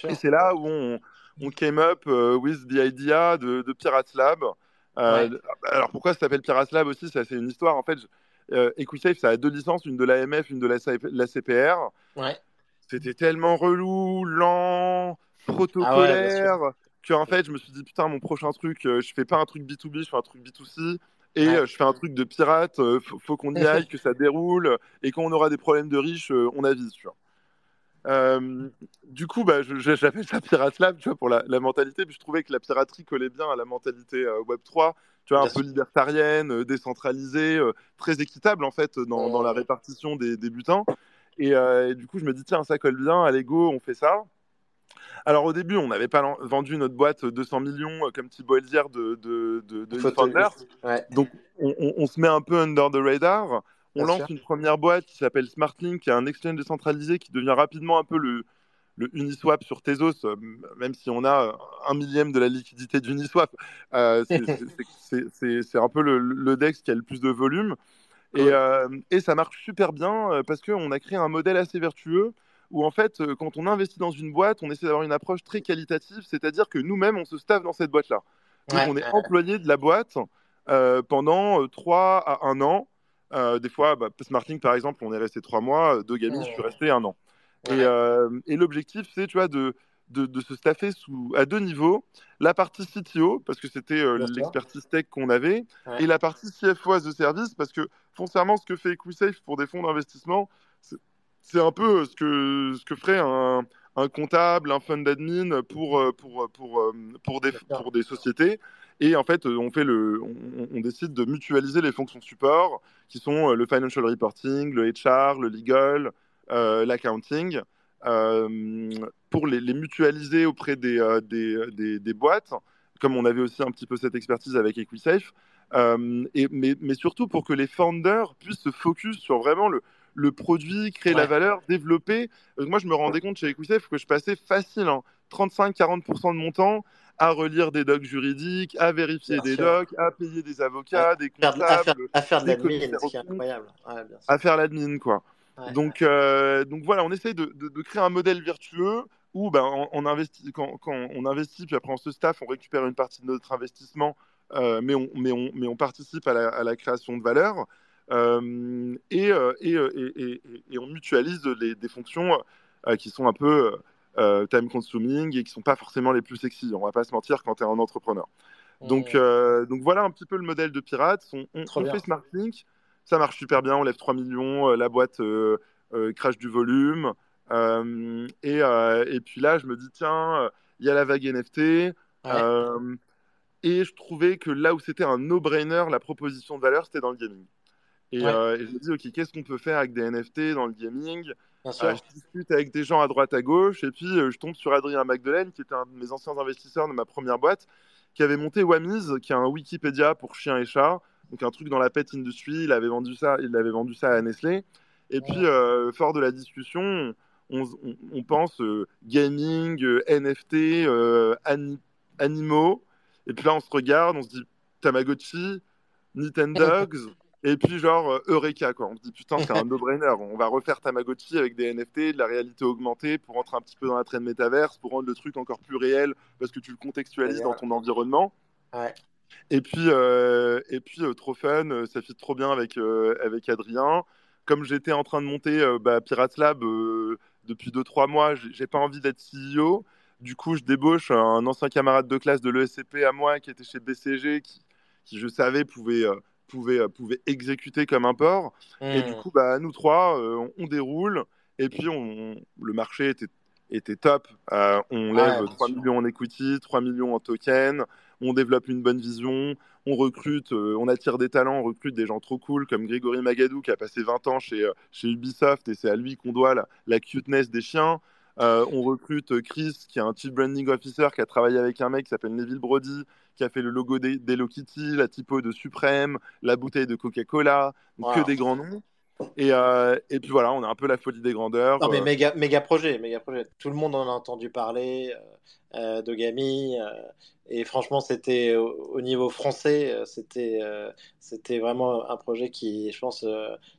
Et c'est là où on, on, came up with the idea de, de Pirates Lab. Euh, ouais. Alors pourquoi ça s'appelle Pirates Lab aussi? Ça c'est une histoire. En fait, euh, EquiSafe ça a deux licences, une de l'AMF, une de la, la CPR. Ouais. C'était tellement relou, lent, protocolaire, ah ouais, que en fait je me suis dit putain mon prochain truc, euh, je fais pas un truc B2B, je fais un truc B2C. Et ouais. je fais un truc de pirate, faut, faut qu'on y aille, que ça déroule, et quand on aura des problèmes de riches, on avise, tu vois. Euh, du coup, bah, j'appelle ça Pirate Lab, tu vois, pour la, la, mentalité. Puis je trouvais que la piraterie collait bien à la mentalité euh, Web 3, tu vois, bien un sûr. peu libertarienne, euh, décentralisée, euh, très équitable en fait dans, dans la répartition des, des butins. Et, et, du coup, je me dis tiens, ça colle bien. À l'ego, on fait ça. Alors au début, on n'avait pas vendu notre boîte 200 millions comme Thibaut Elzière de, de, de, de. Ouais. Donc on, on, on, se met un peu under the radar. On lance une première boîte qui s'appelle SmartLink, qui est un exchange décentralisé qui devient rapidement un peu le, le Uniswap sur Tezos, euh, même si on a un millième de la liquidité d'Uniswap. Euh, c'est un peu le, le, DEX qui a le plus de volume. Et, euh, et ça marche super bien parce qu'on a créé un modèle assez vertueux où en fait, quand on investit dans une boîte, on essaie d'avoir une approche très qualitative, c'est-à-dire que nous-mêmes, on se staffe dans cette boîte-là. Donc ouais. on est employé de la boîte pendant 3 à 1 an. Euh, des fois, bah, Smartlink, par exemple, on est resté trois mois. De Gamis, oh. je suis resté un an. Ouais. Et, euh, et l'objectif, c'est, tu vois, de, de, de, se staffer sous, à deux niveaux. La partie CTO, parce que c'était euh, l'expertise tech qu'on avait, ouais. et la partie CFO a service, parce que foncièrement, ce que fait EquiSafe pour des fonds d'investissement, c'est un peu ce que, ce que ferait un, un comptable, un fund admin pour, pour, pour, pour, des, pour des sociétés. Et en fait, on, fait le, on, on, décide de mutualiser les fonctions support, qui sont le financial reporting, le HR, le legal, euh, l'accounting, euh, pour les, les, mutualiser auprès des, euh, des, des, des, boîtes, comme on avait aussi un petit peu cette expertise avec EquiSafe, euh, et, mais, mais, surtout pour que les founders puissent se focus sur vraiment le, le produit, créer ouais. la valeur, développer. moi, je me rendais compte chez EquiSafe que je passais facile, hein, 35-40% de mon temps à relire des docs juridiques, à vérifier bien des sûr. docs, à payer des avocats, à des comptables, à faire, à faire de l'admin, c'est incroyable. Ouais, à faire l'admin, quoi. Donc, euh, donc voilà, on essaye de, de, de, créer un modèle vertueux où ben, on, on investit, quand, quand, on investit, puis après on se staff, on récupère une partie de notre investissement, euh, mais, on, mais, on, mais on participe à la, à la création de valeur. Euh, et, et, et, et, on mutualise les, des fonctions qui sont un peu euh, time consuming et qui sont pas forcément les plus sexy. On va pas se mentir quand tu es un entrepreneur. Mmh. Donc, euh, donc voilà un petit peu le modèle de Pirates. On, on, on fait SmartLink, ça marche super bien. On lève 3 millions, euh, la boîte euh, euh, crash du volume. Et, et, puis là, je me dis tiens, il y a la vague NFT. Ouais. et je trouvais que là où c'était un no-brainer, la proposition de valeur, c'était dans le gaming. Et, ouais. et je me dis ok, qu'est-ce qu'on peut faire avec des NFT dans le gaming? Euh, je discute avec des gens à droite, à gauche, et puis euh, je tombe sur Adrien Magdelaine, qui était un de mes anciens investisseurs de ma première boîte, qui avait monté Wamiz, qui est un Wikipédia pour chiens et chats, donc un truc dans la pet industry. Il avait vendu ça, il avait vendu ça à Nestlé. Et puis, euh, fort de la discussion, on, on, on pense euh, gaming, euh, NFT, ani animaux. Et puis là, on se regarde, on se dit Tamagotchi, Nintendogs. Et puis, genre, euh, Eureka, quoi. On se dit, putain, c'est un no-brainer. On va refaire Tamagotchi avec des NFT, de la réalité augmentée pour rentrer un petit peu dans la traîne métaverse, pour rendre le truc encore plus réel parce que tu le contextualises dans ton environnement. Ouais. Et puis, euh, et puis euh, trop fun, ça fit trop bien avec, euh, avec Adrien. Comme j'étais en train de monter bah, Pirates Lab depuis 2-3 mois, j'ai pas envie d'être CEO. Du coup, je débauche un ancien camarade de classe de l'ESCP à moi qui était chez BCG, qui, qui je savais pouvait pouvait, pouvait exécuter comme un port. Mmh. Et du coup, bah, nous trois, euh, on, on, déroule. Et puis, on, le marché était, était top. Euh, on lève 3 millions en equity, 3 millions en token, on développe une bonne vision, on recrute, euh, on attire des talents, on recrute des gens trop cool comme Grégory Magadou qui a passé 20 ans chez, chez Ubisoft et c'est à lui qu'on doit la, la cuteness des chiens. Euh, on recrute Chris, qui est un Chief Branding Officer, qui a travaillé avec un mec qui s'appelle Neville Brody, qui a fait le logo d'Hello Kitty, la typo de Supreme, la bouteille de Coca-Cola, que des grands noms. Et, euh, et, puis voilà, on a un peu la folie des grandeurs. Non, mais euh. méga, méga projet, méga projet. Tout le monde en a entendu parler euh, de Gami. et franchement, c'était au, niveau français, c'était c'était vraiment un projet qui, je pense,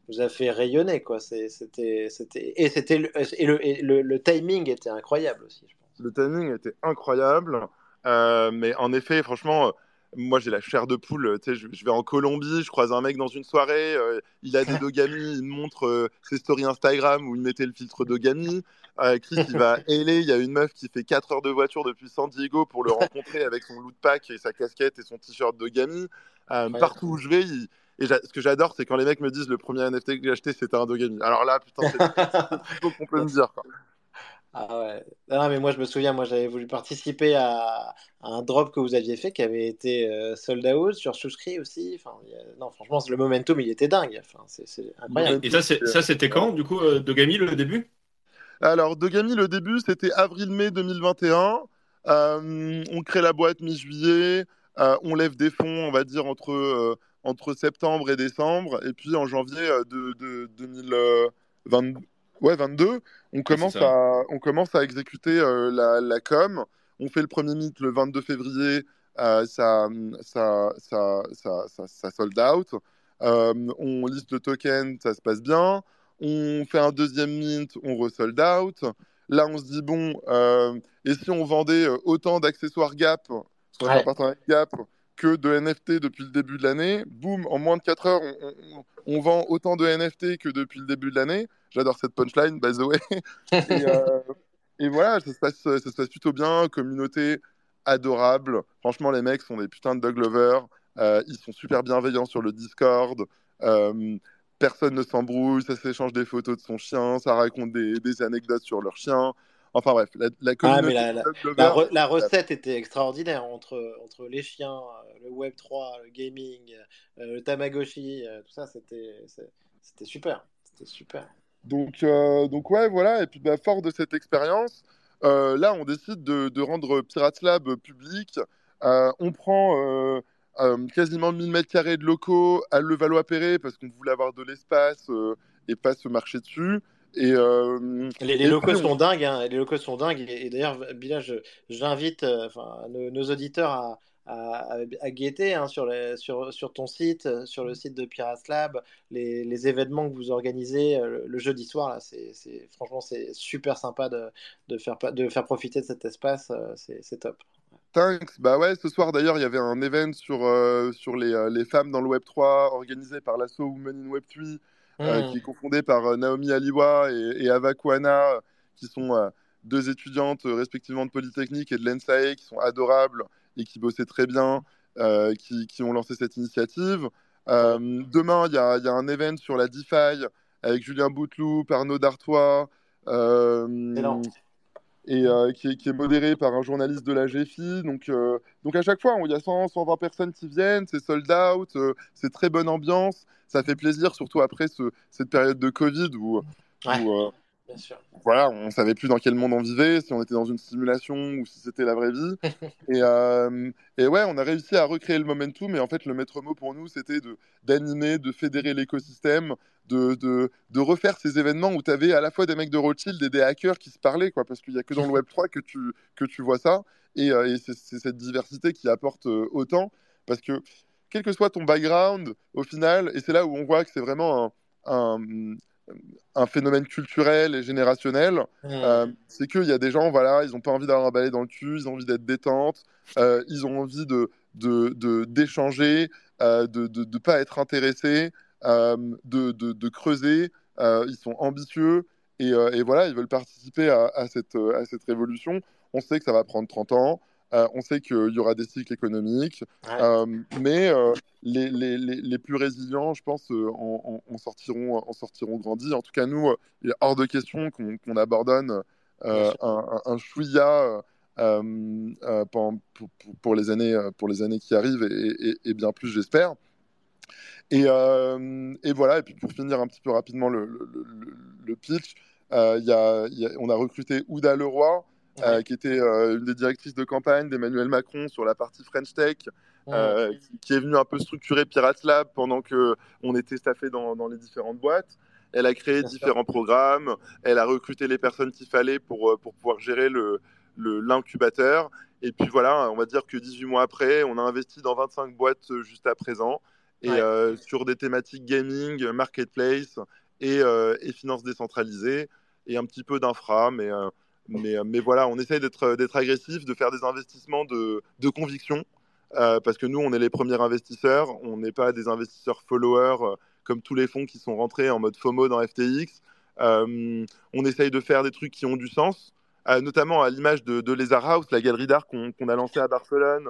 nous a fait rayonner. Quoi. C'était, c'était, et c'était et le, et le, le, timing était incroyable aussi. Je pense. Le timing était incroyable. Mais en effet, franchement moi j'ai la chair de poule, tu sais, je, vais en Colombie, je croise un mec dans une soirée, euh, il a des dogami, il me montre euh, ses stories Instagram où il mettait le filtre dogami. Euh, Chris, il va à LA, il y a une meuf qui fait 4 heures de voiture depuis San Diego pour le rencontrer avec son loot pack et sa casquette et son t-shirt dogami. partout où je vais, et ce que j'adore, c'est quand les mecs me disent le premier NFT que j'ai acheté, c'était un dogami. Alors là, putain, c'est tout ce qu'on peut me dire. Quoi. Ah ouais. Non, mais moi je me souviens, moi j'avais voulu participer à, un drop que vous aviez fait qui avait été euh, sold out sur souscrit aussi. Enfin, Non, franchement, le momentum il était dingue. Enfin, c'est incroyable. Et ça, ça c'était quand du coup, euh, Dogami le début? Alors, Dogami le début, c'était avril-mai 2021. Euh, on crée la boîte mi-juillet. on lève des fonds, on va dire, entre, entre septembre et décembre. Et puis en janvier de, de 2022. Ouais, 22. On commence, à, on commence à exécuter euh, la, la, com. On fait le premier meet le 22 février. Euh, ça, ça, ça, ça, ça, sold out. Euh, on liste le token, ça se passe bien. On fait un deuxième mint, on resold out. Là, on se dit, bon, et si on vendait autant d'accessoires Gap, soit ouais. Gap, que de NFT depuis le début de l'année. Boum, en moins de 4 heures, on, vend autant de NFT que depuis le début de l'année. J'adore cette punchline, by the way. Euh, et, voilà, ça se, passe, ça se passe plutôt bien. Communauté adorable. Franchement, les mecs sont des putains de dog lovers. Euh, ils sont super bienveillants sur le Discord. Euh, personne ne s'embrouille. Ça s'échange des photos de son chien. Ça raconte des, des anecdotes sur leur chien. Enfin bref, la, la ah, la, recette était extraordinaire entre, entre les chiens, le Web 3, le gaming, le Tamagotchi, tout ça, c'était super. C'était super. Donc, donc ouais, voilà. Et puis bah, fort de cette expérience, là, on décide de, de, rendre Pirates Lab public. on prend quasiment 1000 mètres carrés de locaux à Levallois-Perret parce qu'on voulait avoir de l'espace et pas se marcher dessus. Et, euh, les, locaux sont dingues, hein. les locaux sont dingues. Et, d'ailleurs, Bilal, j'invite euh, nos, auditeurs à, à, guetter hein, sur, sur, sur, ton site, euh, sur le site de Pirates Lab, les, les événements que vous organisez le, jeudi soir. Là, c'est, franchement, c'est super sympa de, de, faire, de faire profiter de cet espace. c'est, top. Thanks. Bah ouais, ce soir d'ailleurs, il y avait un event sur, sur les, les, femmes dans le Web 3 organisé par l'asso Women in Web 3 euh, hmm. qui est confondée par euh, Naomi Aliwa et, et Ava Kouana, qui sont euh, deux étudiantes respectivement de Polytechnique et de l'ENSAE, qui sont adorables et qui bossaient très bien, qui, qui, ont lancé cette initiative. demain, il y, y, a un event sur la DeFi avec Julien Bouteloup, Arnaud Dartois. Euh, et euh, qui, est, modéré par un journaliste de la GFI. Donc, euh, donc à chaque fois, il y a 100, 120 personnes qui viennent, c'est sold out, euh, c'est très bonne ambiance, ça fait plaisir, surtout après cette période de Covid où, voilà, on savait plus dans quel monde on vivait, si on était dans une simulation ou si c'était la vraie vie. et, et, ouais, on a réussi à recréer le momentum, mais en fait, le maître mot pour nous, c'était d'animer, de, fédérer l'écosystème, de, de, de, refaire ces événements où tu avais à la fois des mecs de Rothschild et des hackers qui se parlaient, quoi, parce qu'il n'y a que dans le Web3 que tu, que tu vois ça. Et, et c'est cette diversité qui apporte autant, parce que quel que soit ton background, au final, et c'est là où on voit que c'est vraiment un, un un phénomène culturel et générationnel. Mmh. Euh, c'est qu'il y a des gens, voilà, ils n'ont pas envie d'avoir un balai dans le cul, ils ont envie d'être détente, euh, ils ont envie de, d'échanger, de, de, de, pas être intéressés, de, de, creuser. ils sont ambitieux et, et, voilà, ils veulent participer à, à, cette, à cette révolution. On sait que ça va prendre 30 ans. On sait qu'il y aura des cycles économiques, mais les, les, les, plus résilients, je pense, en, sortiront, en sortiront grandis. En tout cas, nous, il est hors de question qu'on abandonne un, un, un chouïa pour, pour, pour, les années, pour les années qui arrivent et, et bien plus, j'espère. Et, et, voilà, et puis pour finir un petit peu rapidement le, le, le pitch, euh, y a, y a, on a recruté Ouda Leroy, euh, qui était euh, une des directrices de campagne d'Emmanuel Macron sur la partie French Tech, qui, est venue un peu structurer Pirates Lab pendant qu'on était staffé dans, dans, les différentes boîtes. Elle a créé différents programmes, elle a recruté les personnes qu'il fallait pour, pour pouvoir gérer le, l'incubateur. Et puis voilà, on va dire que 18 mois après, on a investi dans 25 boîtes juste à présent. Et sur des thématiques gaming, marketplace, et, euh, et finances décentralisées et un petit peu d'infra, mais, euh, mais, euh, mais voilà, on essaye d'être agressif, de faire des investissements de, de conviction, parce que nous, on est les premiers investisseurs, on n'est pas des investisseurs followers comme tous les fonds qui sont rentrés en mode FOMO dans FTX. on essaye de faire des trucs qui ont du sens, notamment à l'image de, de Lézard House, la galerie d'art qu'on a lancée à Barcelone,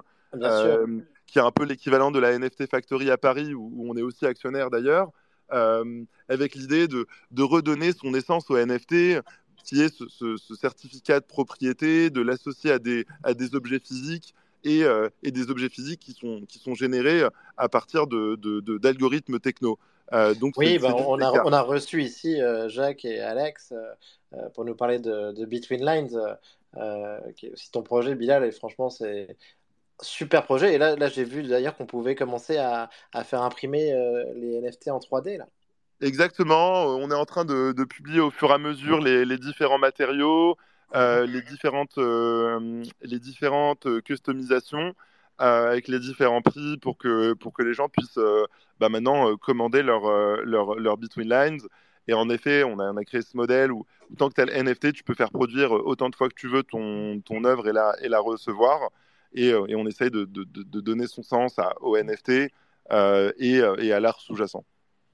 qui est un peu l'équivalent de la NFT Factory à Paris, où, où on est aussi actionnaire d'ailleurs. Euh, avec l'idée de, de, redonner son essence au NFT, qui est ce, ce, certificat de propriété, de l'associer à des, à des objets physiques et, euh, et, des objets physiques qui sont, qui sont générés à partir d'algorithmes de, de, techno. Euh, donc oui, bah, on, a, on, a, reçu ici euh, Jacques et Alex pour nous parler de, de Between Lines, qui est aussi ton projet, Bilal, et franchement, c'est Super projet. Et là, là j'ai vu d'ailleurs qu'on pouvait commencer à, à faire imprimer les NFT en 3D. Là. Exactement. Euh, on est en train de, de publier au fur et à mesure les, différents matériaux, euh, les différentes, euh, les différentes customisations avec les différents prix pour que, pour que les gens puissent bah, maintenant commander leur, leur, leur, Between Lines. Et en effet, on a, créé ce modèle où, tant que tu as le NFT, tu peux faire produire autant de fois que tu veux ton, ton œuvre et la, et la recevoir. Euh, et, on essaye de, donner son sens à, au NFT euh, et, à l'art sous-jacent.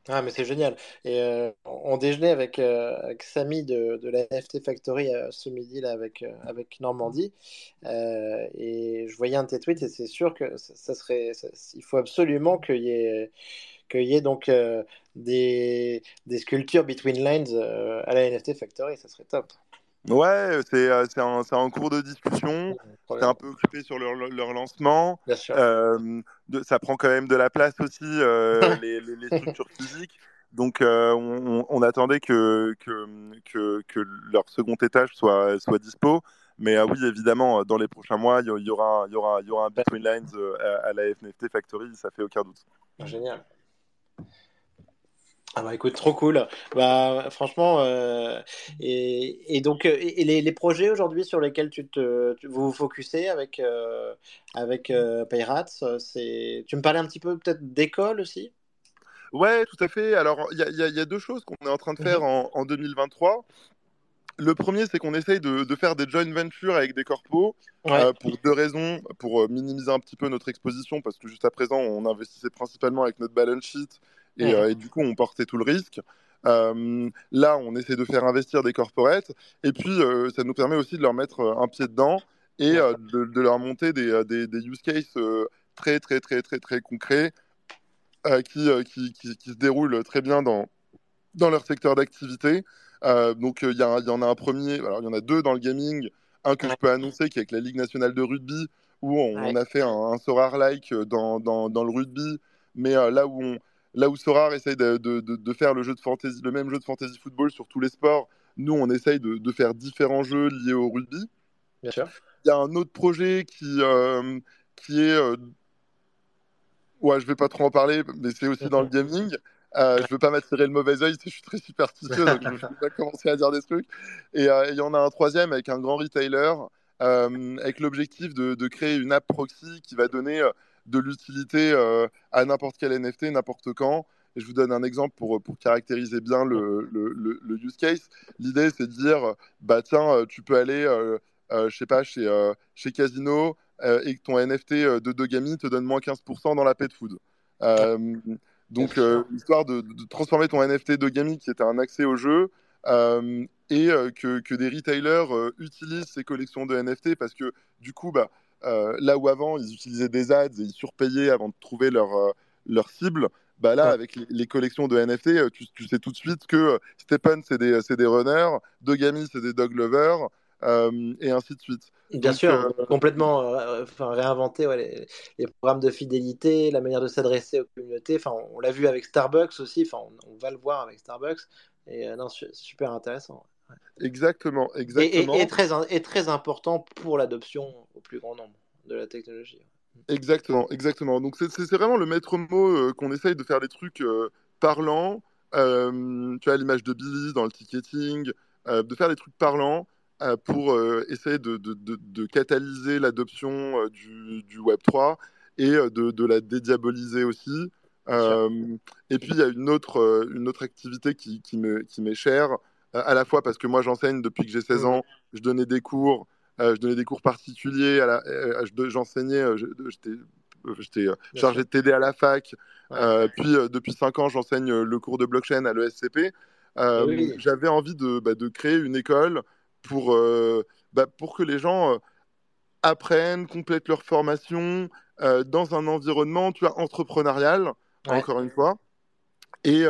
Ah, mais c'est génial. Et on déjeunait avec, avec Samy de, de, la NFT Factory ce midi là, avec, avec Normandie. et je voyais un de tes tweets et c'est sûr que ça, serait. il faut absolument qu'il y ait, qu'il y ait donc des, des, sculptures Between Lines à la NFT Factory. Ça serait top. Ouais, c'est euh, un, un, cours de discussion. C'est un peu occupé sur leur, leur lancement. Bien sûr. Euh, de, ça prend quand même de la place aussi, euh, les, les, les, structures physiques. Donc, euh, on, on, attendait que, que, que, que, leur second étage soit, soit dispo. Mais euh, oui, évidemment, dans les prochains mois, il y, aura, il y, aura, il y aura un Between Lines à, à la FNFT Factory, ça fait aucun doute. Génial. Ah bah écoute, trop cool. Bah franchement, euh, et, et, donc euh, et les, les projets aujourd'hui sur lesquels tu te vous vous avec euh, avec euh, c'est tu me parlais un petit peu peut-être d'école aussi? Ouais, tout à fait. Alors il y, y, y, a deux choses qu'on est en train de faire mhm. en, en 2023. Le premier, c'est qu'on essaye de, de, faire des joint ventures avec des corpos ouais. pour deux raisons. Pour minimiser un petit peu notre exposition, parce que juste à présent, on investissait principalement avec notre balance sheet et, euh, et, du coup, on portait tout le risque. Euh, là, on essaie de faire investir des corporates, et puis euh, ça nous permet aussi de leur mettre un pied dedans et de, de, leur monter des, des, des use cases très, très, très, très, très concrets qui, qui, qui, qui, se déroulent très bien dans, dans leur secteur d'activité. Donc il y, y, en a un premier, alors il y en a deux dans le gaming, un que ouais. je peux annoncer qui est avec la Ligue nationale de rugby, où on, ouais. on a fait un, un Sorare-like dans, dans, dans, le rugby, mais euh, là où on, Là où Sorare essaye de, de, de, de, faire le, jeu de fantasy, le même jeu de fantasy football sur tous les sports, nous, on essaye de, faire différents jeux liés au rugby. Bien sûr. Il y a un autre projet qui, euh, qui est. Euh... Ouais, je vais pas trop en parler, mais c'est aussi dans le gaming. Euh, je veux pas m'attirer le mauvais oeil, je suis très superstitieux, donc je ne vais pas commencer à dire des trucs. Et euh, il y en a un troisième avec un grand retailer, euh, avec l'objectif de, créer une app proxy qui va donner de l'utilité euh, à n'importe quel NFT, n'importe quand. Et je vous donne un exemple pour, pour caractériser bien le, le, use case. L'idée, c'est de dire, bah tiens, euh, tu peux aller, euh, euh, je sais pas, chez, chez Casino et que ton NFT de Dogami te donne moins 15% dans la pet food. donc, histoire de, de, transformer ton NFT Dogami, qui était un accès au jeu, et que, que, des retailers utilisent ces collections de NFT parce que du coup, bah, là où avant, ils utilisaient des ads et ils surpayaient avant de trouver leur, leur cible, bah là, avec les, collections de NFT, tu, tu, sais tout de suite que Stephen, c'est des, des runners, Dogami, c'est des dog lovers, et ainsi de suite. Bien sûr, euh, complètement euh, enfin, réinventer les, programmes de fidélité, la manière de s'adresser aux communautés. Enfin, on, l'a vu avec Starbucks aussi, enfin, on, va le voir avec Starbucks. Et euh, non, super intéressant. Exactement, exactement. Et, très, et très important pour l'adoption au plus grand nombre de la technologie. Exactement, exactement. Donc c'est vraiment le maître mot qu'on essaye de faire des trucs parlants. tu as l'image de Billy dans le ticketing, de faire des trucs parlants euh, pour euh, essayer de, de, de, catalyser l'adoption euh, du, du, Web 3 et de, la dédiaboliser aussi. et puis il y a une autre, une autre activité qui, qui m'est chère, à la fois parce que moi j'enseigne depuis que j'ai 16 ans, je donnais des cours, je donnais des cours particuliers, j'enseignais, j'étais chargé de TD à la fac, puis depuis 5 ans j'enseigne le cours de blockchain à l'ESCP. J'avais envie de, bah, de, créer une école pour, euh, bah, pour que les gens euh, apprennent, complètent leur formation euh, dans un environnement tu vois, entrepreneurial, encore une fois. Et,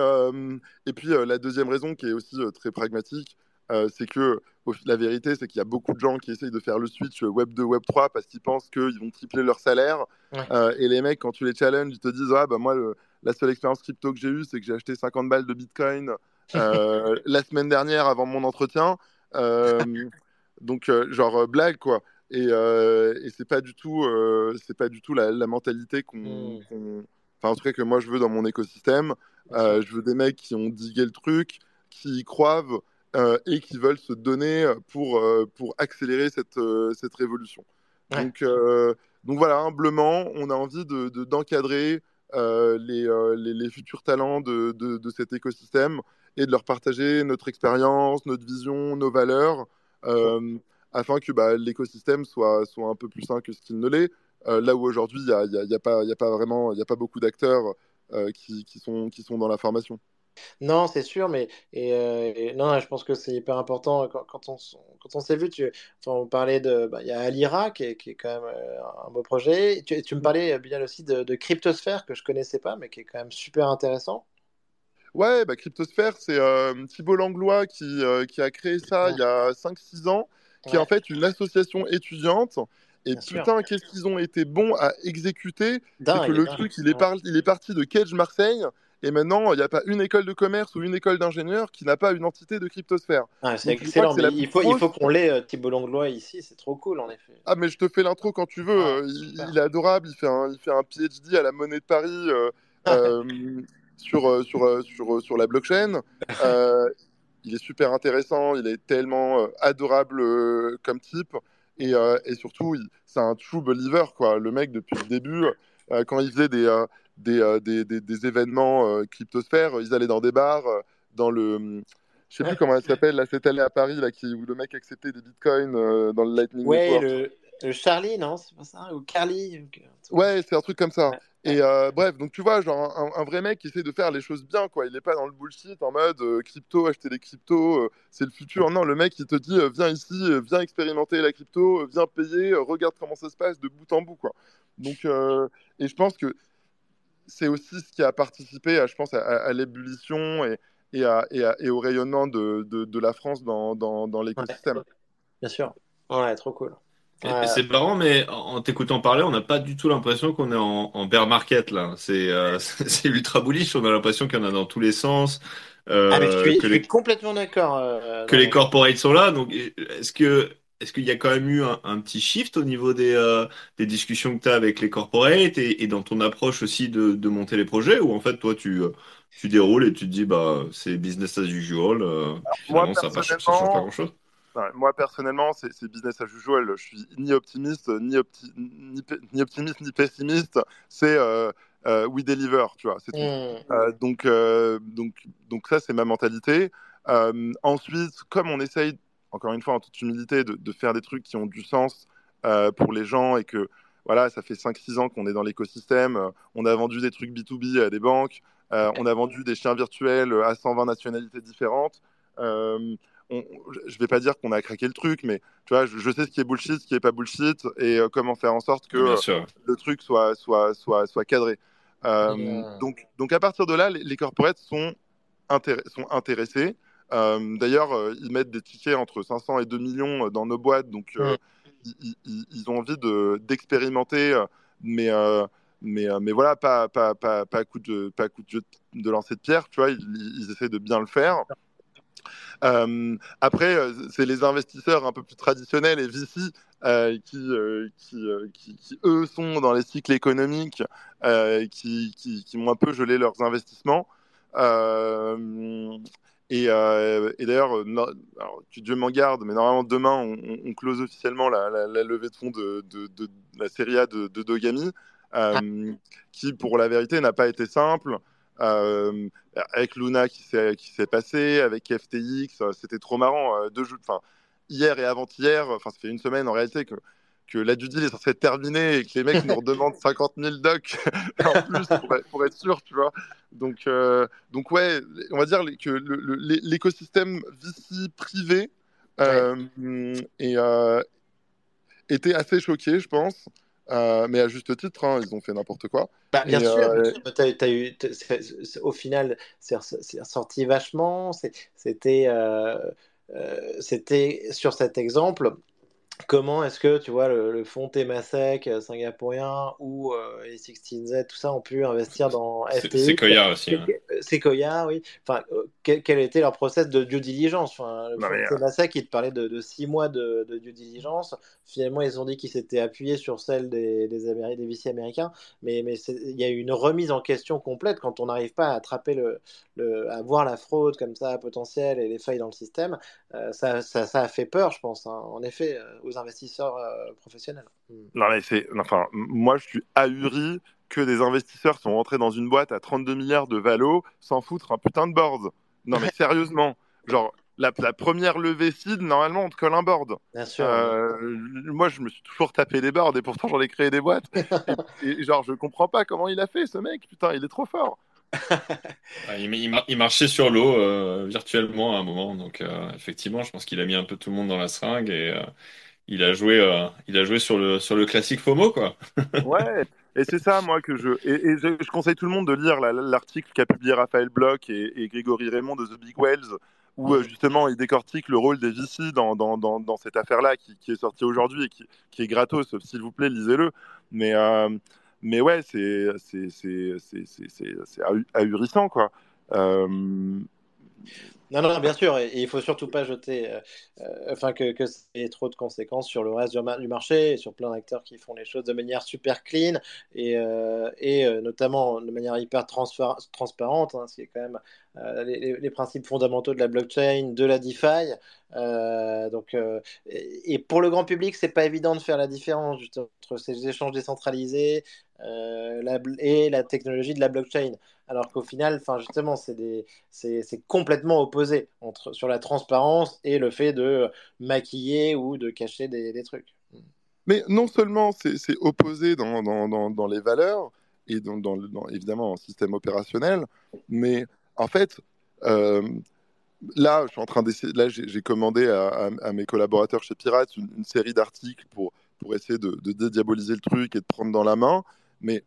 et puis la deuxième raison qui est aussi très pragmatique, c'est que la vérité, c'est qu'il y a beaucoup de gens qui essayent de faire le switch Web 2, Web 3 parce qu'ils pensent qu'ils vont tripler leur salaire. et les mecs, quand tu les challenges, ils te disent Ah, bah moi, la seule expérience crypto que j'ai eue, c'est que j'ai acheté 50 balles de Bitcoin la semaine dernière avant mon entretien. Euh, donc, euh, genre, euh, blague, quoi. Et, et c'est pas du tout, c'est pas du tout la, mentalité hmm. qu'on. Enfin, en tout cas, que moi, je veux dans mon écosystème. je veux des mecs qui ont digué le truc, qui y croient et qui veulent se donner pour, pour accélérer cette, cette révolution. Donc, donc voilà, humblement, on a envie d'encadrer de, les, les, futurs talents de, de, de, cet écosystème et de leur partager notre expérience, notre vision, nos valeurs, euh, afin que bah, l'écosystème soit, soit un peu plus sain que ce qu'il ne l'est. Euh, là où aujourd'hui, il n'y a, y a, pas, y a pas vraiment, il n'y a pas beaucoup d'acteurs euh, qui, qui, sont, qui sont dans la formation. Non, c'est sûr, mais et, non, je pense que c'est hyper important quand, on, quand on s'est vu. Tu, on parlait de, bah, il y a Alira qui est, qui est, quand même un beau projet. Tu, tu me parlais bien aussi de, de, Cryptosphère que je connaissais pas, mais qui est quand même super intéressant. Ouais, bah, Cryptosphère, c'est euh, Thibault Langlois qui, euh, qui, a créé ça il y a 5-6 ans, qui est en fait une association étudiante. Et putain, qu'est-ce qu'ils ont été bons à exécuter C'est que le truc, il est, il est parti de Cage Marseille. Et maintenant, il n'y a pas une école de commerce ou une école d'ingénieur qui n'a pas une entité de cryptosphère. Ah, c'est excellent. il, faut, il faut qu'on l'ait, euh, Thibault Langlois, ici. C'est trop cool, en effet. Ah, mais je te fais l'intro quand tu veux. Ah, il, est adorable. Il fait, un, il fait un PhD à la Monnaie de Paris. sur, euh, sur, euh, sur, euh, sur la blockchain. il est super intéressant, il est tellement adorable comme type. Et, et surtout, c'est un true believer, quoi. Le mec, depuis le début, quand il faisait des, des, des, des, événements cryptosphères, ils allaient dans des bars, dans le je sais plus comment elle s'appelle, là, cette année à Paris, là, qui, où le mec acceptait des bitcoins dans le Lightning ouais, Le, le Charlie, non C'est pas ça Ou Carly Ouais, c'est un truc comme ça. Et euh, bref, donc tu vois, genre un, vrai mec qui essaie de faire les choses bien, quoi. Il n'est pas dans le bullshit en mode euh, crypto, acheter des cryptos, euh, c'est le futur. Non, le mec il te dit viens ici, viens expérimenter la crypto, viens payer, regarde comment ça se passe de bout en bout, quoi. Donc, et je pense que c'est aussi ce qui a participé, à, je pense, à, l'ébullition et, et, et, au rayonnement de, de, de la France dans, dans, dans l'écosystème. Bien sûr. Ouais, trop cool. C'est marrant, mais en t'écoutant parler, on n'a pas du tout l'impression qu'on est en, bear market là. C'est euh, ultra bullish. On a l'impression qu'il y en a dans tous les sens. Euh, ah, je suis, que les, complètement d'accord. Euh, que les corporates sont là. Donc, est-ce que est-ce qu'il y a quand même eu un, petit shift au niveau des, des discussions que tu as avec les corporates et, dans ton approche aussi de, de, monter les projets? Ou en fait toi tu, tu déroules et tu te dis bah c'est business as usual finalement ça ne change pas grand chose moi, personnellement, c'est business as usual. Je suis ni optimiste, ni, ni, optimiste, ni pessimiste. C'est euh, euh, we deliver, tu vois. Mmh. euh, donc, donc, donc, ça, c'est ma mentalité. ensuite, comme on essaye, encore une fois, en toute humilité, de, de faire des trucs qui ont du sens pour les gens et que, voilà, ça fait 5-6 ans qu'on est dans l'écosystème. on a vendu des trucs B2B à des banques. on a vendu des chiens virtuels à 120 nationalités différentes je vais pas dire qu'on a craqué le truc, mais tu vois, je, sais ce qui est bullshit, ce qui est pas bullshit, et comment faire en sorte que le truc soit, soit, soit, soit cadré. donc, donc à partir de là, les, les corporates sont, sont intéressés. D'ailleurs, ils mettent des tickets entre 500 et 2 millions dans nos boîtes, donc ils, ils, ont envie d'expérimenter, mais mais, euh, mais voilà, pas, pas, pas, pas, coup de, pas coup de, de lancer de pierre, tu vois, ils, ils essaient de bien le faire. Euh, après, euh, c'est les investisseurs un peu plus traditionnels et VC euh, qui, euh, qui, qui, qui, eux, sont dans les cycles économiques, qui, qui, ont un peu gelé leurs investissements. et, et d'ailleurs, Dieu m'en garde, mais normalement demain, on, on close officiellement la, la, la, levée de fonds de, de, de, la série A de, Dogami. Euh, qui, pour la vérité, n'a pas été simple. Euh, avec Luna qui s'est passé, avec FTX, euh, c'était trop marrant. deux enfin hier et avant-hier, enfin ça fait une semaine en réalité que que la due deal est censée être terminée et que les mecs nous redemandent 50 000 docs en plus pour, être sûr, tu vois. Donc, donc ouais, on va dire que l'écosystème VC privé et, était assez choqué, je pense. Euh, mais à juste titre, hein, ils ont fait n'importe quoi. Bah, bien, sûr, euh, eu, au final, c'est ressorti vachement. C'était euh, c'était sur cet exemple comment est-ce que tu vois le, fonds Temasek euh, singapourien ou euh, les 16Z, tout ça ont pu investir dans FTX Sequoia aussi. Hein. Sequoia, oui. Enfin, euh, quel, était leur process de due diligence? Enfin, Le fonds Temasek, il te parlait de, de six mois de, de, due diligence. Finalement, ils ont dit qu'ils s'étaient appuyés sur celle des, des, Améri des VC américains, mais, mais il y a eu une remise en question complète quand on n'arrive pas à attraper le, le, à voir la fraude comme ça potentielle et les failles dans le système. ça, ça, ça, a fait peur, je pense. Hein. En effet, investisseurs euh, professionnels. Hmm. Non, mais c'est. Enfin, moi, je suis ahuri que des investisseurs sont rentrés dans une boîte à 32 milliards de valo sans foutre un putain de board. Non, mais sérieusement, genre. La, première levée seed, normalement, on te colle un board. Bien sûr. Euh, moi, je me suis toujours tapé des boards et pourtant, j'en ai créé des boîtes. et, genre, je comprends pas comment il a fait, ce mec. Putain, il est trop fort. il, marchait sur l'eau euh, virtuellement à un moment, donc effectivement, je pense qu'il a mis un peu tout le monde dans la seringue et il a joué, euh, il a joué sur le sur le classique FOMO quoi. ouais. Et c'est ça, moi, que je. Et, je, conseille tout le monde de lire l'article qu'a publié Raphaël Bloch et, Grégory Raymond de The Big Wells, où euh, justement il décortique le rôle des VC dans, dans, dans, dans cette affaire-là qui, qui, est sortie aujourd'hui et qui, qui, est gratos. S'il vous plaît, lisez-le. Mais, euh, mais ouais, c'est ahurissant, quoi. Non, non, bien sûr, et, il faut surtout pas jeter, euh, euh, enfin que, que ça ait trop de conséquences sur le reste du, marché et sur plein d'acteurs qui font les choses de manière super clean et, euh, notamment de manière hyper transparente, hein, ce qui est quand même les, les, principes fondamentaux de la blockchain, de la DeFi. donc, et, pour le grand public, c'est pas évident de faire la différence entre ces échanges décentralisés la, et la technologie de la blockchain alors qu'au final, enfin justement, c'est complètement opposé sur la transparence et le fait de maquiller ou de cacher des, trucs. Mais non seulement c'est opposé dans, les valeurs et dans, évidemment en système opérationnel, mais en fait, euh, là, j'ai commandé à, mes collaborateurs chez Pirates une, série d'articles pour, pour essayer de, de, dédiaboliser le truc et de prendre dans la main. Mais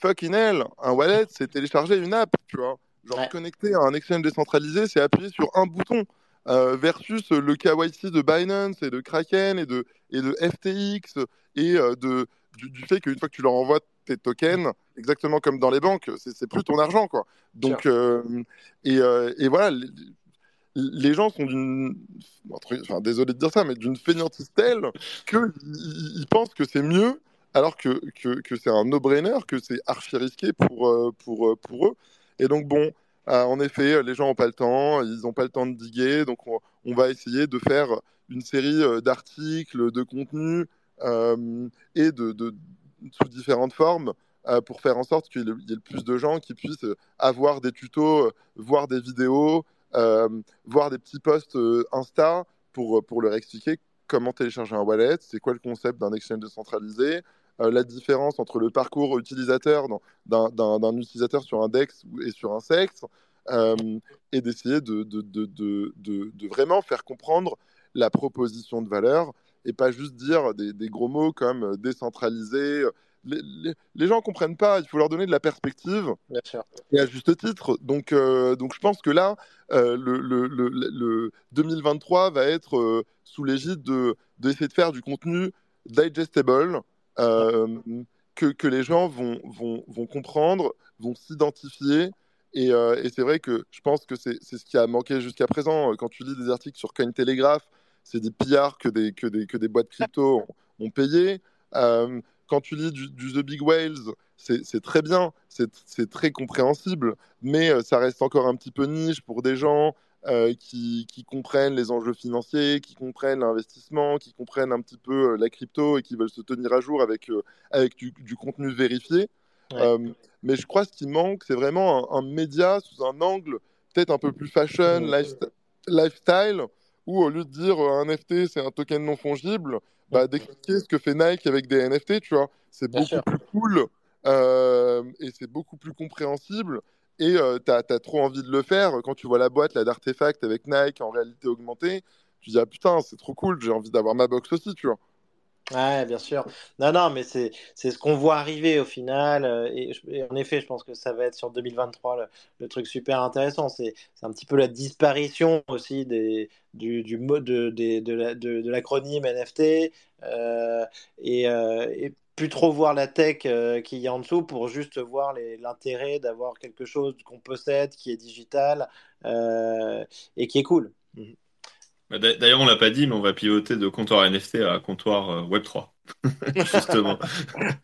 fucking hell, un wallet, c'est télécharger une app, tu vois. Genre connecter à un exchange décentralisé, c'est appuyer sur un bouton. Euh, versus le KYC de Binance et de Kraken et de, et de FTX et euh, de, du, fait qu'une fois que tu leur envoies tes tokens, exactement comme dans les banques, c'est plus ton argent. Quoi. Donc, euh, et, et, voilà, les, gens sont d'une. Enfin, désolé de dire ça, mais d'une fainéantise telle qu'ils pensent que c'est mieux alors que, que, c'est un no-brainer, que c'est archi risqué pour, euh, pour, euh, pour eux. Et donc, bon, euh, en effet, les gens n'ont pas le temps, ils n'ont pas le temps de diguer, donc on, va essayer de faire une série d'articles, de contenus et de, sous différentes formes pour faire en sorte qu'il y ait le plus de gens qui puissent avoir des tutos, voir des vidéos, voir des petits posts Insta pour, pour leur expliquer comment télécharger un wallet, c'est quoi le concept d'un exchange décentralisé, la différence entre le parcours utilisateur d'un utilisateur sur un DEX et sur un SEX, et d'essayer de, de, de, de, vraiment faire comprendre la proposition de valeur et pas juste dire des, des gros mots comme décentralisé, les, gens ne comprennent pas, il faut leur donner de la perspective. Bien sûr. Et à juste titre. Donc, euh, donc je pense que là, euh, le, le, 2023 va être euh, sous l'égide d'essayer de, de faire du contenu digestible, que, que, les gens vont, vont, vont comprendre, vont s'identifier. Et, et c'est vrai que je pense que c'est ce qui a manqué jusqu'à présent. Quand tu lis des articles sur Cointelegraph, c'est des pillards que des, que des, que des boîtes crypto ont, ont payé quand tu lis du, The Big Whales, c'est très bien, c'est très compréhensible, mais euh, ça reste encore un petit peu niche pour des gens euh, qui, comprennent les enjeux financiers, qui comprennent l'investissement, qui comprennent un petit peu euh, la crypto et qui veulent se tenir à jour avec, avec du, contenu vérifié. mais je crois que ce qui manque, c'est vraiment un, média sous un angle peut-être un peu plus fashion, lifestyle, où au lieu de dire un NFT c'est un token non fongible, bah, d'expliquer ce que fait Nike avec des NFT, tu vois. C'est beaucoup plus cool euh, et c'est beaucoup plus compréhensible. Et euh, tu as, trop envie de le faire. Quand tu vois la boîte là, d'artefacts avec Nike en réalité augmentée, tu dis ah putain, c'est trop cool, j'ai envie d'avoir ma box aussi, tu vois. Ouais, bien sûr. Non, non, mais c'est ce qu'on voit arriver au final. Euh, et, en effet, je pense que ça va être sur 2023 le, truc super intéressant. C'est un petit peu la disparition aussi des, du, mode de, de, l'acronyme NFT euh, et, euh, et, plus trop voir la tech qui y a en dessous pour juste voir l'intérêt d'avoir quelque chose qu'on possède, qui est digital et qui est cool. Mhm. Bah, d'ailleurs, on l'a pas dit, mais on va pivoter de comptoir NFT à comptoir euh, Web3. Justement.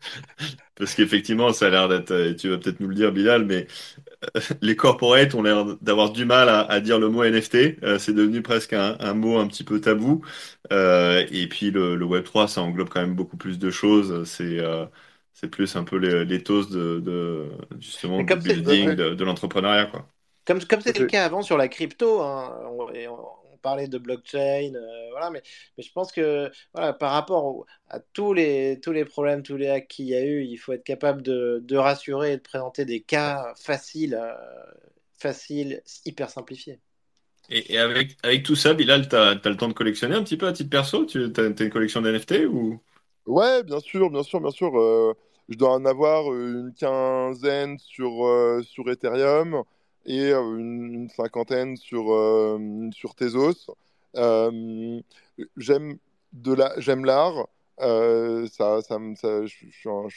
Parce qu'effectivement, ça a l'air d'être, et tu vas peut-être nous le dire, Bilal, mais euh, les corporates ont l'air d'avoir du mal à, dire le mot NFT. Euh, c'est devenu presque un, mot un petit peu tabou. et puis le, Web3, ça englobe quand même beaucoup plus de choses. C'est c'est plus un peu l'éthos de, de, justement du building, de, l'entrepreneuriat. Quoi. Comme comme c'était le cas avant sur la crypto, hein, parler de blockchain, euh, voilà, mais, mais je pense que voilà, par rapport à tous les, tous les problèmes, tous les hacks qu'il y a eu, il faut être capable de, de rassurer et de présenter des cas faciles, euh, faciles hyper simplifiés. Et, avec, avec tout ça, Bilal, tu as, le temps de collectionner un petit peu à titre perso? Tu as, une collection d'NFT ou? Ouais, bien sûr, bien sûr, bien sûr. Euh, je dois en avoir une quinzaine sur, sur Ethereum et euh, une, cinquantaine sur, euh, sur Tezos. Euh, j'aime l'art. ça, ça, ça, je, suis un, je,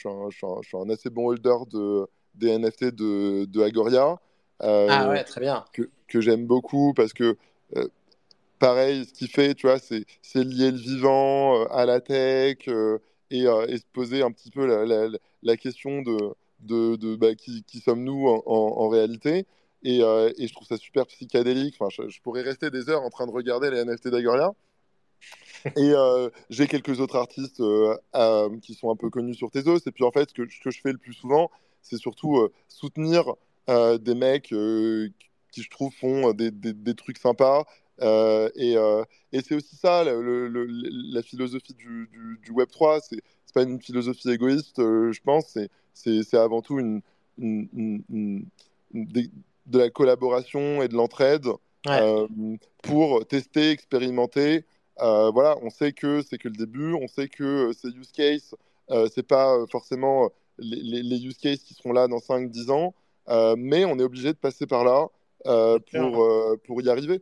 suis un, assez bon holder de, des NFT de, de Agoria. ah ouais, très bien. Que, que j'aime beaucoup parce que pareil, ce qu'il fait, tu vois, c'est, lier le vivant à la tech et, et, se poser un petit peu la, la, la question de, de, de bah, qui, qui sommes-nous en, en, réalité. Euh, et, je trouve ça super psychédélique. Enfin, je, pourrais rester des heures en train de regarder les NFT d'Agoria. et euh, j'ai quelques autres artistes euh, qui sont un peu connus sur Tezos. Et puis en fait, ce que, je fais le plus souvent, c'est surtout soutenir des mecs qui, je trouve, font des, des, trucs sympas. et, et c'est aussi ça, la philosophie du, du, Web3. C'est pas une philosophie égoïste, je pense. C'est avant tout une, une, une, de la collaboration et de l'entraide euh, pour tester, expérimenter. Euh, voilà, on sait que c'est que le début, on sait que ces use cases, euh, c'est pas forcément les, les, use cases qui seront là dans 5-10 ans, mais on est obligé de passer par là pour, pour y arriver.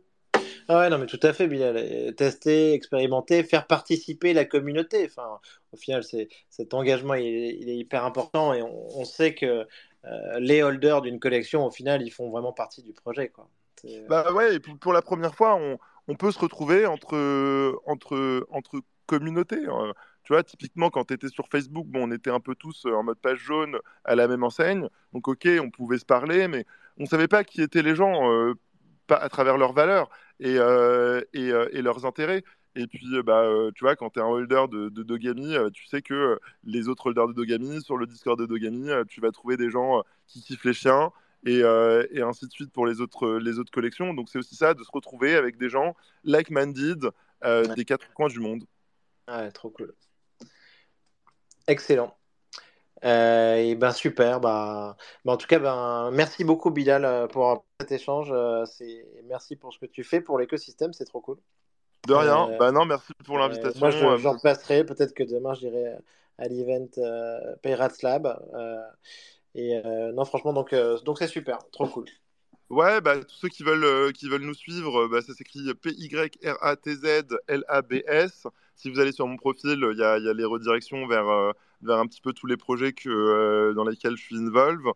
Ah ouais, non, mais tout à fait, Bilal. Tester, expérimenter, faire participer la communauté. Enfin, au final, c'est, cet engagement, il est, hyper important et on, on sait que euh, les holders d'une collection, au final, ils font vraiment partie du projet. Quoi. Euh, bah ouais, pour, la première fois, on, peut se retrouver entre, entre, entre communautés. Hein. Tu vois, typiquement, quand tu étais sur Facebook, bon, on était un peu tous en mode page jaune à la même enseigne. Donc, ok, on pouvait se parler, mais on ne savait pas qui étaient les gens euh, à travers leurs valeurs et, et, leurs intérêts. Et puis, euh, bah, euh, tu vois, quand tu es un holder de, Dogami, euh, tu sais que les autres holders de Dogami, sur le Discord de Dogami, tu vas trouver des gens qui kiffent les chiens et, ainsi de suite pour les autres, les autres collections. Donc, c'est aussi ça, de se retrouver avec des gens like-minded des quatre coins du monde. Ouais, trop cool. Excellent. et ben super. Bah, en tout cas, ben, merci beaucoup Bilal pour cet échange. merci pour ce que tu fais pour l'écosystème, c'est trop cool. De rien. bah non, merci pour l'invitation. moi, je, j'en passerai. Peut-être que demain, j'irai à l'event Pirates Lab. et non, franchement, donc donc c'est super, trop cool. Ouais, bah, tous ceux qui veulent, euh, qui veulent nous suivre, bah, ça s'écrit P-Y-R-A-T-Z-L-A-B-S. Si vous allez sur mon profil, il y a, y a, les redirections vers, euh, vers un petit peu tous les projets que, euh, dans lesquels je suis involve.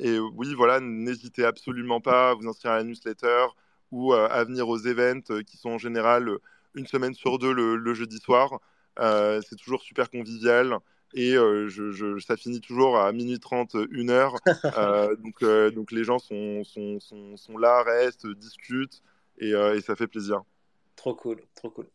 et oui, voilà, n'hésitez absolument pas à vous inscrire à la newsletter ou à venir aux events qui sont en général une semaine sur deux le, le jeudi soir. c'est toujours super convivial et euh, je, ça finit toujours à minuit 30, 1 heure. Euh, donc, euh, donc les gens sont, sont, sont, sont, là, restent, discutent et, et, ça fait plaisir. Trop cool, trop cool.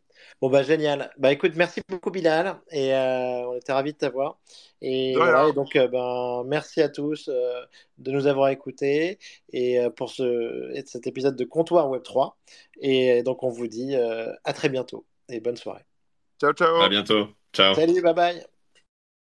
Bon bah génial. Bah écoute, merci beaucoup Bilal et on était ravis de t'avoir. Et, voilà, et donc ben merci à tous de nous avoir écoutés et pour ce, cet épisode de Comptoir Web 3. Et donc on vous dit à très bientôt et bonne soirée. Ciao ciao. À bientôt. Ciao. Salut, bye bye.